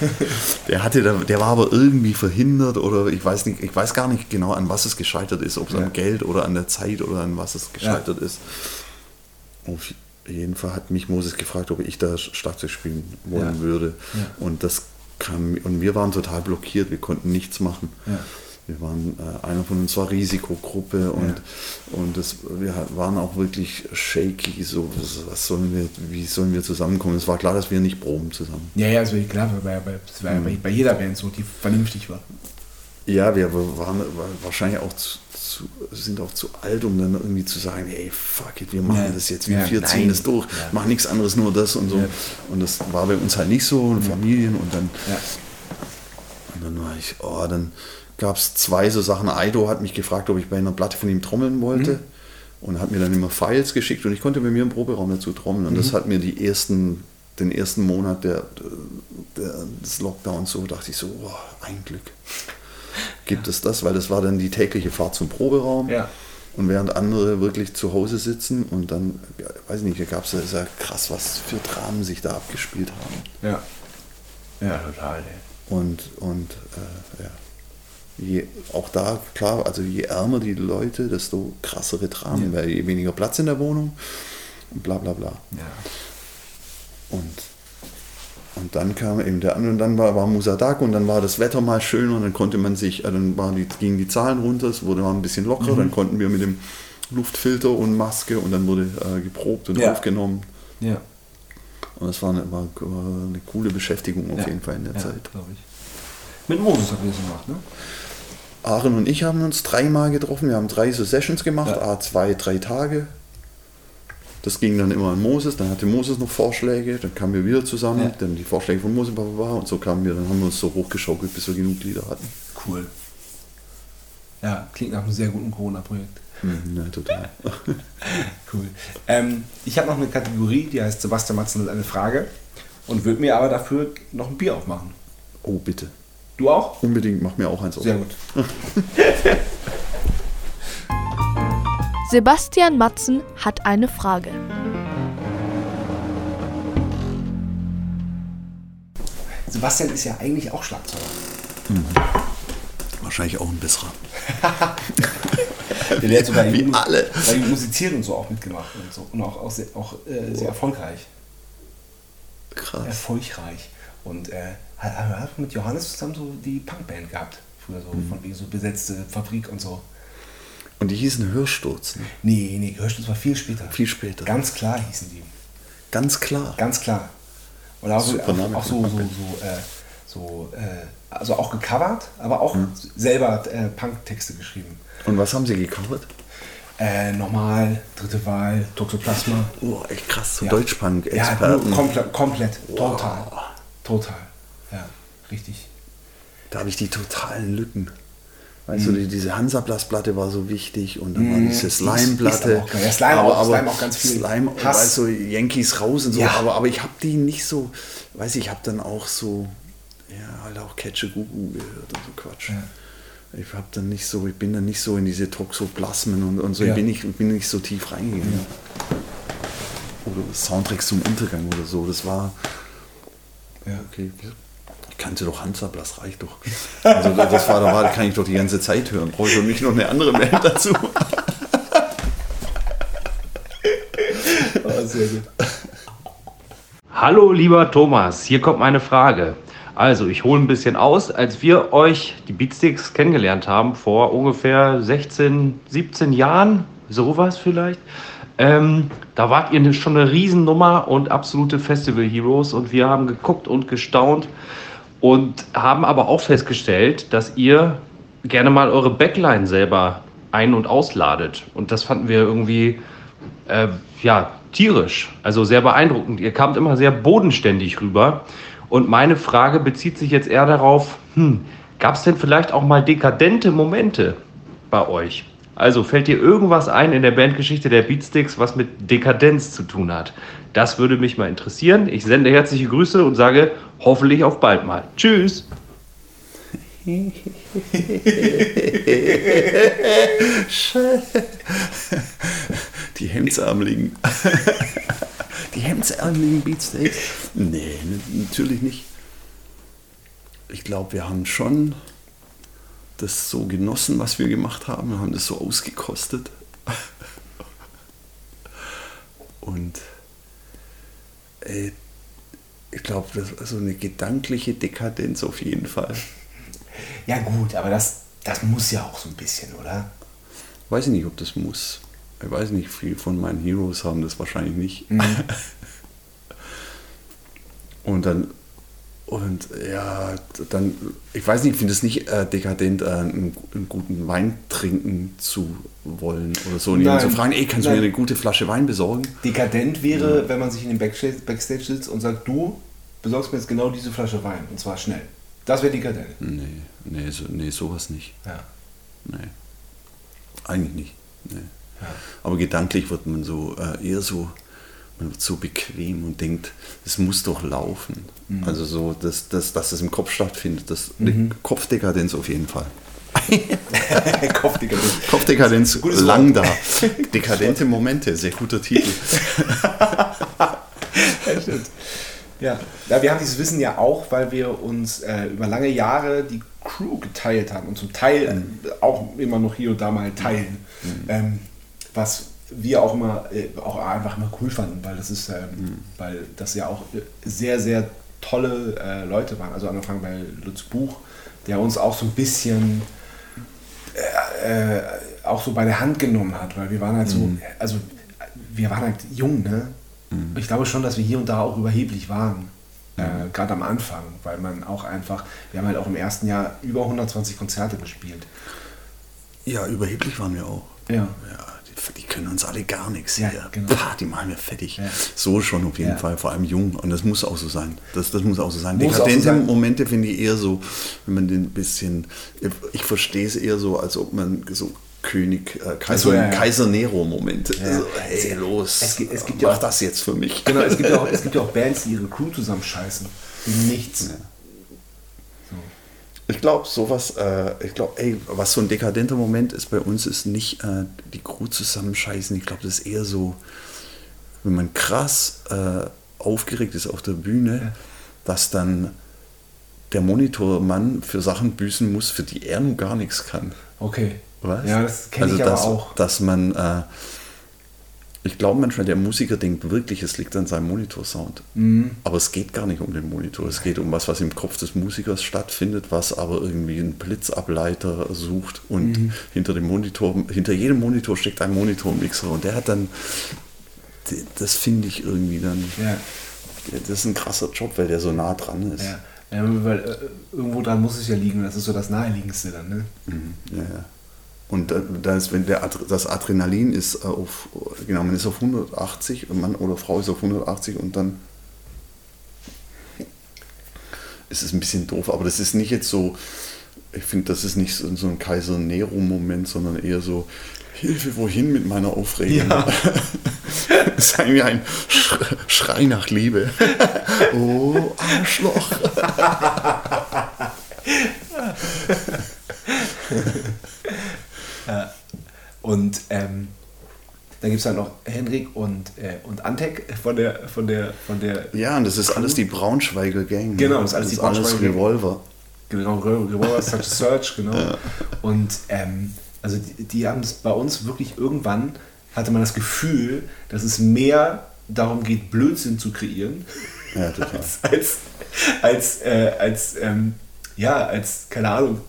Der, hatte, der war aber irgendwie verhindert oder ich weiß nicht, ich weiß gar nicht genau, an was es gescheitert ist, ob es Ja. am Geld oder an der Zeit oder an was es gescheitert ist. Auf jeden Fall hat mich Moses gefragt, ob ich da Schlagzeug spielen wollen Ja. würde. Ja. Und das kam und wir waren total blockiert, wir konnten nichts machen. Ja. Wir waren, äh, einer von uns war Risikogruppe und, und das, wir waren auch wirklich shaky, so was- sollen wir, wie sollen wir zusammenkommen? Es war klar, dass wir nicht proben zusammen. Ja, ja, das war klar, bei, bei, das war ja bei, bei jeder Band so, die vernünftig war. Ja, wir waren war wahrscheinlich auch zu, zu, sind auch zu alt, um dann irgendwie zu sagen, ey, fuck it, wir machen Ja. das jetzt, wir Ja, vier ziehen das durch, Ja. machen nichts anderes, nur das und so. Ja. Und das war bei uns halt nicht so, und Familien und dann, Ja. und dann war ich, oh, dann gab es zwei so Sachen. Aido hat mich gefragt, ob ich bei einer Platte von ihm trommeln wollte. Mhm. Und hat mir dann immer Files geschickt und ich konnte bei mir im Proberaum dazu trommeln. Und Mhm. das hat mir die ersten, den ersten Monat der, der, des Lockdowns so, dachte ich so, oh, ein Glück. Gibt es das, weil das war dann die tägliche Fahrt zum Proberaum. Ja. Und während andere wirklich zu Hause sitzen und dann, ja, weiß ich nicht, da gab es ja ja krass, was für Dramen sich da abgespielt haben. Ja. Ja, total, ey. Und, und äh, ja. Je, auch da, klar, also je ärmer die Leute, desto krassere Dramen, Ja. weil je weniger Platz in der Wohnung und bla bla bla. Ja. Und, und dann kam eben der andere und dann war, war Musadak und dann war das Wetter mal schön und dann konnte man sich, äh, dann waren die, gingen die Zahlen runter, es wurde mal ein bisschen lockerer, Mhm. dann konnten wir mit dem Luftfilter und Maske und dann wurde äh, geprobt und Ja. aufgenommen. Ja. Und das war eine, war, eine coole Beschäftigung auf jeden Fall in der Zeit. ich. Mit Moses habt ihr das gemacht, ne? Aaron und ich haben uns dreimal getroffen. Wir haben drei so Sessions gemacht, Ja. a zwei, drei Tage. Das ging dann immer an Moses, dann hatte Moses noch Vorschläge, dann kamen wir wieder zusammen, Ja. dann die Vorschläge von Moses bla, bla, bla, und so kamen wir, dann haben wir uns so hochgeschaukelt, bis wir genug Lieder hatten. Cool. Ja, klingt nach einem sehr guten Corona-Projekt. Mhm, ja, total. cool. Ähm, ich habe noch eine Kategorie, die heißt Sebastian Matzen hat eine Frage und würde mir aber dafür noch ein Bier aufmachen. Oh, bitte. Du auch? Unbedingt, mach mir auch eins auf. Sehr gut. Sebastian Matzen hat eine Frage. Sebastian ist ja eigentlich auch Schlagzeuger. Wahrscheinlich auch ein besserer. Der lehrt sogar Wie alle. Bei dem Musizieren und so auch mitgemacht und so. Und auch, auch, sehr, auch äh, sehr erfolgreich. Krass. Erfolgreich. Und äh, hat, hat mit Johannes zusammen so die Punkband gehabt. Früher so, von wegen so besetzte Fabrik und so. Und die hießen Hörsturz. Ne? Nee, nee, Gehörschutz war viel später. Viel später. Ganz klar hießen die. Ganz klar. Ganz klar. Und auch, so, Super Name auch für so, so, so, äh, so äh, also auch gecovert, aber auch selber äh, Punk-Texte geschrieben. Und was haben sie gecovert? Äh, normal, dritte Wahl, Toxoplasma. Oh, echt krass. So Ja. Deutschpunk, Ja, Experten. komplett, komplett, total. Total. Ja, richtig. da habe ich die totalen Lücken. Weißt du, die, diese Hansaplastplatte war so wichtig und dann war diese Mhm. Slime-Platte. ist aber auch. Ja, Slime auch- Slime ganz viel Slime, Hass. weißt du, Yankees raus und so. Ja. Aber, aber ich habe die nicht so, weiß ich, ich habe dann auch so, ja, halt auch Catche Gugu gehört und so Quatsch. Ja. Ich habe dann nicht so, ich bin dann nicht so in diese Toxoplasmen und, und so, Ja. ich bin nicht, bin nicht so tief reingegangen. Oder Soundtracks zum Untergang oder so, das war, Ja. okay, kannte doch Hansaplast, reicht doch. Also das war, da war, kann ich doch die ganze Zeit hören, brauche ich doch nicht noch eine andere Band dazu. Oh, sehr gut. Hallo lieber Thomas, hier kommt meine Frage. Also, ich hole ein bisschen aus. Als wir euch, die Beatsticks, kennengelernt haben, vor ungefähr 16, 17 Jahren, sowas vielleicht, ähm, da wart ihr schon eine Riesennummer und absolute Festival Heroes und wir haben geguckt und gestaunt und haben aber auch festgestellt, dass ihr gerne mal eure Backline selber ein- und ausladet. Und das fanden wir irgendwie äh, ja, tierisch, also sehr beeindruckend. Ihr kamt immer sehr bodenständig rüber. Und meine Frage bezieht sich jetzt eher darauf, hm, gab es denn vielleicht auch mal dekadente Momente bei euch? Also fällt dir irgendwas ein in der Bandgeschichte der Beatsticks, was mit Dekadenz zu tun hat? Das würde mich mal interessieren. Ich sende herzliche Grüße und sage hoffentlich auf bald mal. Tschüss! Die Hemdsärmeligen. Die Hemdsärmeligen Beatsteaks? Nee, natürlich nicht. Ich glaube, wir haben schon das so genossen, was wir gemacht haben. Wir haben das so ausgekostet. Und äh, ich glaube, das war so eine gedankliche Dekadenz auf jeden Fall. Ja, gut, aber das, das muss ja auch so ein bisschen, oder? Weiß ich nicht, ob das muss. Ich weiß nicht, viele von meinen Heroes haben das wahrscheinlich nicht. und dann, und ja, dann, ich weiß nicht, ich finde es nicht äh, dekadent, äh, einen, einen guten Wein trinken zu wollen oder so. Und jemanden Nein. zu fragen, ey, kannst du mir eine gute Flasche Wein besorgen? Dekadent wäre, wenn man sich in den Backstage, Backstage sitzt und sagt, du besorgst mir jetzt genau diese Flasche Wein und zwar schnell. Das wäre dekadent. Nee, nee, so, nee, sowas nicht. Ja. Nee. Eigentlich nicht. Nee. Aber gedanklich wird man so äh, eher so, man wird so bequem und denkt, es muss doch laufen. Mhm. Also so, dass, dass, dass das im Kopf stattfindet. Das eine Kopfdekadenz auf jeden Fall. Kopfdekadenz Gutes lang Wort. da. Dekadente Momente, sehr guter Titel. Ja, stimmt. Ja. ja, wir haben dieses Wissen ja auch, weil wir uns äh, über lange Jahre die Crew geteilt haben und zum Teil äh, auch immer noch hier und da mal teilen. Ähm, was wir auch immer äh, auch einfach immer cool fanden, weil das ist, ähm, weil das ja auch äh, sehr, sehr tolle äh, Leute waren. Also angefangen bei Lutz Buch, der uns auch so ein bisschen äh, äh, auch so bei der Hand genommen hat, weil wir waren halt so, also wir waren halt jung, ne? Ich glaube schon, dass wir hier und da auch überheblich waren, äh, gerade am Anfang, weil man auch einfach, wir haben halt auch im ersten Jahr über 120 Konzerte gespielt. Ja, überheblich waren wir auch. Ja. Ja, die können uns alle gar nichts Ja, hier. genau. Pah, die machen wir fertig. Ja. So schon auf jeden Ja. Fall, vor allem jung. Und das muss auch so sein. Das, das muss auch so sein. So Dekadente sein. Momente finde ich eher so, wenn man den ein bisschen, ich verstehe es eher so, als ob man so König, äh, Kaiser, so, ja, ja. Kaiser Nero-Momente. Ja. So, hey, los, Es gibt- es gibt mach ja auch- das jetzt für mich. Genau, es gibt ja auch, es gibt ja auch Bands, die ihre Crew zusammenscheißen. Nichts. Ich glaube, sowas, äh, ich glaube, ey, was so ein dekadenter Moment ist bei uns, ist nicht äh, die Crew zusammenscheißen. Ich glaube, das ist eher so, wenn man krass äh, aufgeregt ist auf der Bühne, dass dann der Monitormann für Sachen büßen muss, für die er nun gar nichts kann. Okay. Was? Ja, das kenne also, ich aber dass, auch. Dass man, äh, ich glaube manchmal, der Musiker denkt wirklich, es liegt an seinem Monitorsound. Mhm. Aber es geht gar nicht um den Monitor. Es geht um was, was im Kopf des Musikers stattfindet, was aber irgendwie einen Blitzableiter sucht. Und Mhm. hinter dem Monitor, hinter jedem Monitor steckt ein Monitormixer. Und der hat dann, das finde ich irgendwie dann, Ja. das ist ein krasser Job, weil der so nah dran ist. Ja. ja weil äh, irgendwo dran muss es ja liegen. Das ist so das Naheliegendste dann, ne? Mhm, Ja, ja. Und da- da ist, wenn der, das Adrenalin ist äh, auf, genau, man ist auf 180, und Mann oder Frau ist auf 180 und dann ist es ein bisschen doof, aber das ist nicht jetzt so, ich finde, das ist nicht so, so ein Kaiser Nero-Moment, sondern eher so, Hilfe, wohin mit meiner Aufregung? Ja. das ist irgendwie ein Sch- Schrei nach Liebe. oh, Arschloch. Und ähm, dann gibt es halt noch Henrik und, äh, und Antek von der, von der, von der Ja, und das ist alles die Braunschweiger Gang. Genau, das ist alles die Braunschweiger Gang. Revolver. Genau, Revolver Such a Search, genau. Und ähm, also die, die haben es bei uns wirklich irgendwann, hatte man das Gefühl, dass es mehr darum geht, Blödsinn zu kreieren, Ja, total. als, als, äh, als ähm, ja, als, keine Ahnung,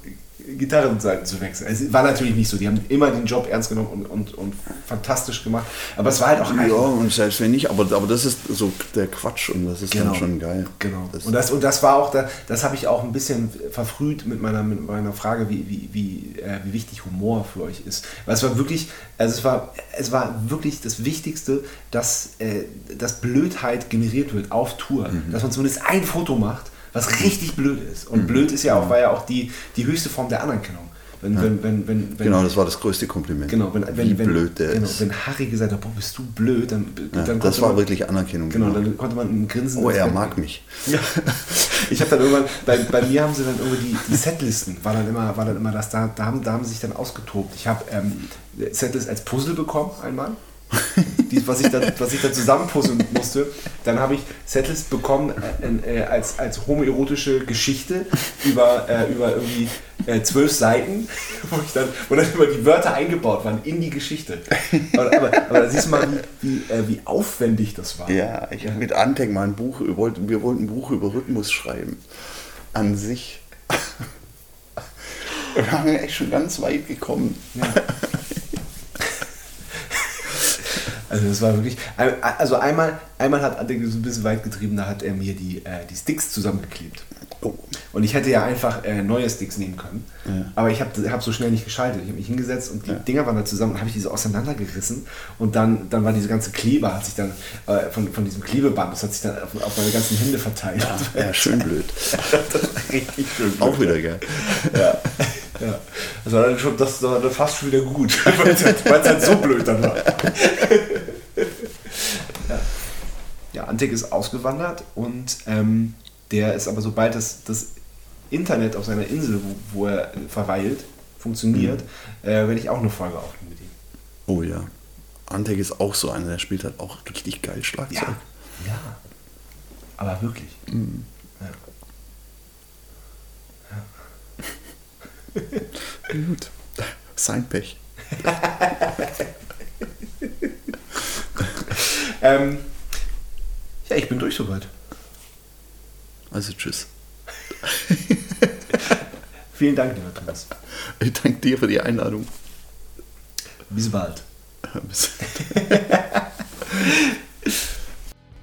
Gitarrenseiten zu wechseln. Es war natürlich nicht so. Die haben immer den Job ernst genommen und, und, und fantastisch gemacht. Aber es war halt auch Ja, und selbst wenn nicht, aber, aber das ist so der Quatsch und das ist Genau. dann schon geil. Genau. Das, und, das, und das war auch, da, das habe ich auch ein bisschen verfrüht mit meiner, mit meiner Frage, wie, wie, wie, äh, wie wichtig Humor für euch ist. Weil es war wirklich, also es war, es war wirklich das Wichtigste, dass, äh, dass Blödheit generiert wird auf Tour. Mhm. Dass man zumindest ein Foto macht, was richtig blöd ist. Und blöd ist ja auch, war ja auch die, die höchste Form der Anerkennung. Wenn, wenn, wenn, wenn, wenn, genau, das war das größte Kompliment. Genau, wenn, wenn, Wie wenn, blöd der genau, ist. wenn Harry gesagt hat, boah, bist du blöd, dann, Ja, dann das konnte war man, wirklich Anerkennung. Genau, dann konnte man ein Grinsen oh, er mag mich. Ja. Ich habe dann irgendwann, bei, bei mir haben sie dann irgendwie die, die Setlisten, war dann immer, war dann immer das, da, da, haben, da haben sie sich dann ausgetobt. Ich habe ähm, Setlist als Puzzle bekommen einmal, die, was, ich dann, was ich dann zusammenpuzzeln musste. Dann habe ich Setlist bekommen äh, äh, als, als homoerotische Geschichte über, äh, über irgendwie äh, zwölf Seiten, wo, ich dann, wo dann immer die Wörter eingebaut waren in die Geschichte. Aber, aber, aber da siehst du mal, wie, wie, äh, wie aufwendig das war. Ja, ich habe mit Antec mal ein Buch, wir wollten, wir wollten ein Buch über Rhythmus schreiben. An sich. Wir waren echt schon ganz weit gekommen. Also das war wirklich. Also einmal, einmal hat Ante so ein bisschen weit getrieben, da hat er mir die, äh, die Sticks zusammengeklebt. Oh. Und ich hätte ja einfach äh, neue Sticks nehmen können. Aber ich habe hab so schnell nicht geschaltet. Ich habe mich hingesetzt und die Dinger waren da zusammen und habe ich diese auseinandergerissen. Und dann, dann war diese ganze Kleber, hat sich dann äh, von, von diesem Klebeband, das hat sich dann auf, auf meine ganzen Hände verteilt. Ja, schön blöd. richtig schön. Auch wieder geil. Ja. ja. Das war dann schon, das war dann fast schon wieder gut, weil es halt, halt so blöd dann war. ja. ja, Antek ist ausgewandert und ähm, der ist aber sobald das, das Internet auf seiner Insel, wo, wo er verweilt, funktioniert, äh, werde ich auch eine Folge aufnehmen mit ihm. Oh ja. Antec ist auch so einer, der spielt halt auch richtig geil Schlagzeug. Ja. Ja. Aber wirklich. Ja. Gut. Sein Pech. Ähm, ja, ich bin durch soweit. Also tschüss. Vielen Dank, lieber Thomas. Ich danke dir für die Einladung. Bis bald. Bis-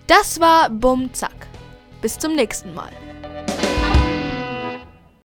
Das war Bum Zack. Bis zum nächsten Mal.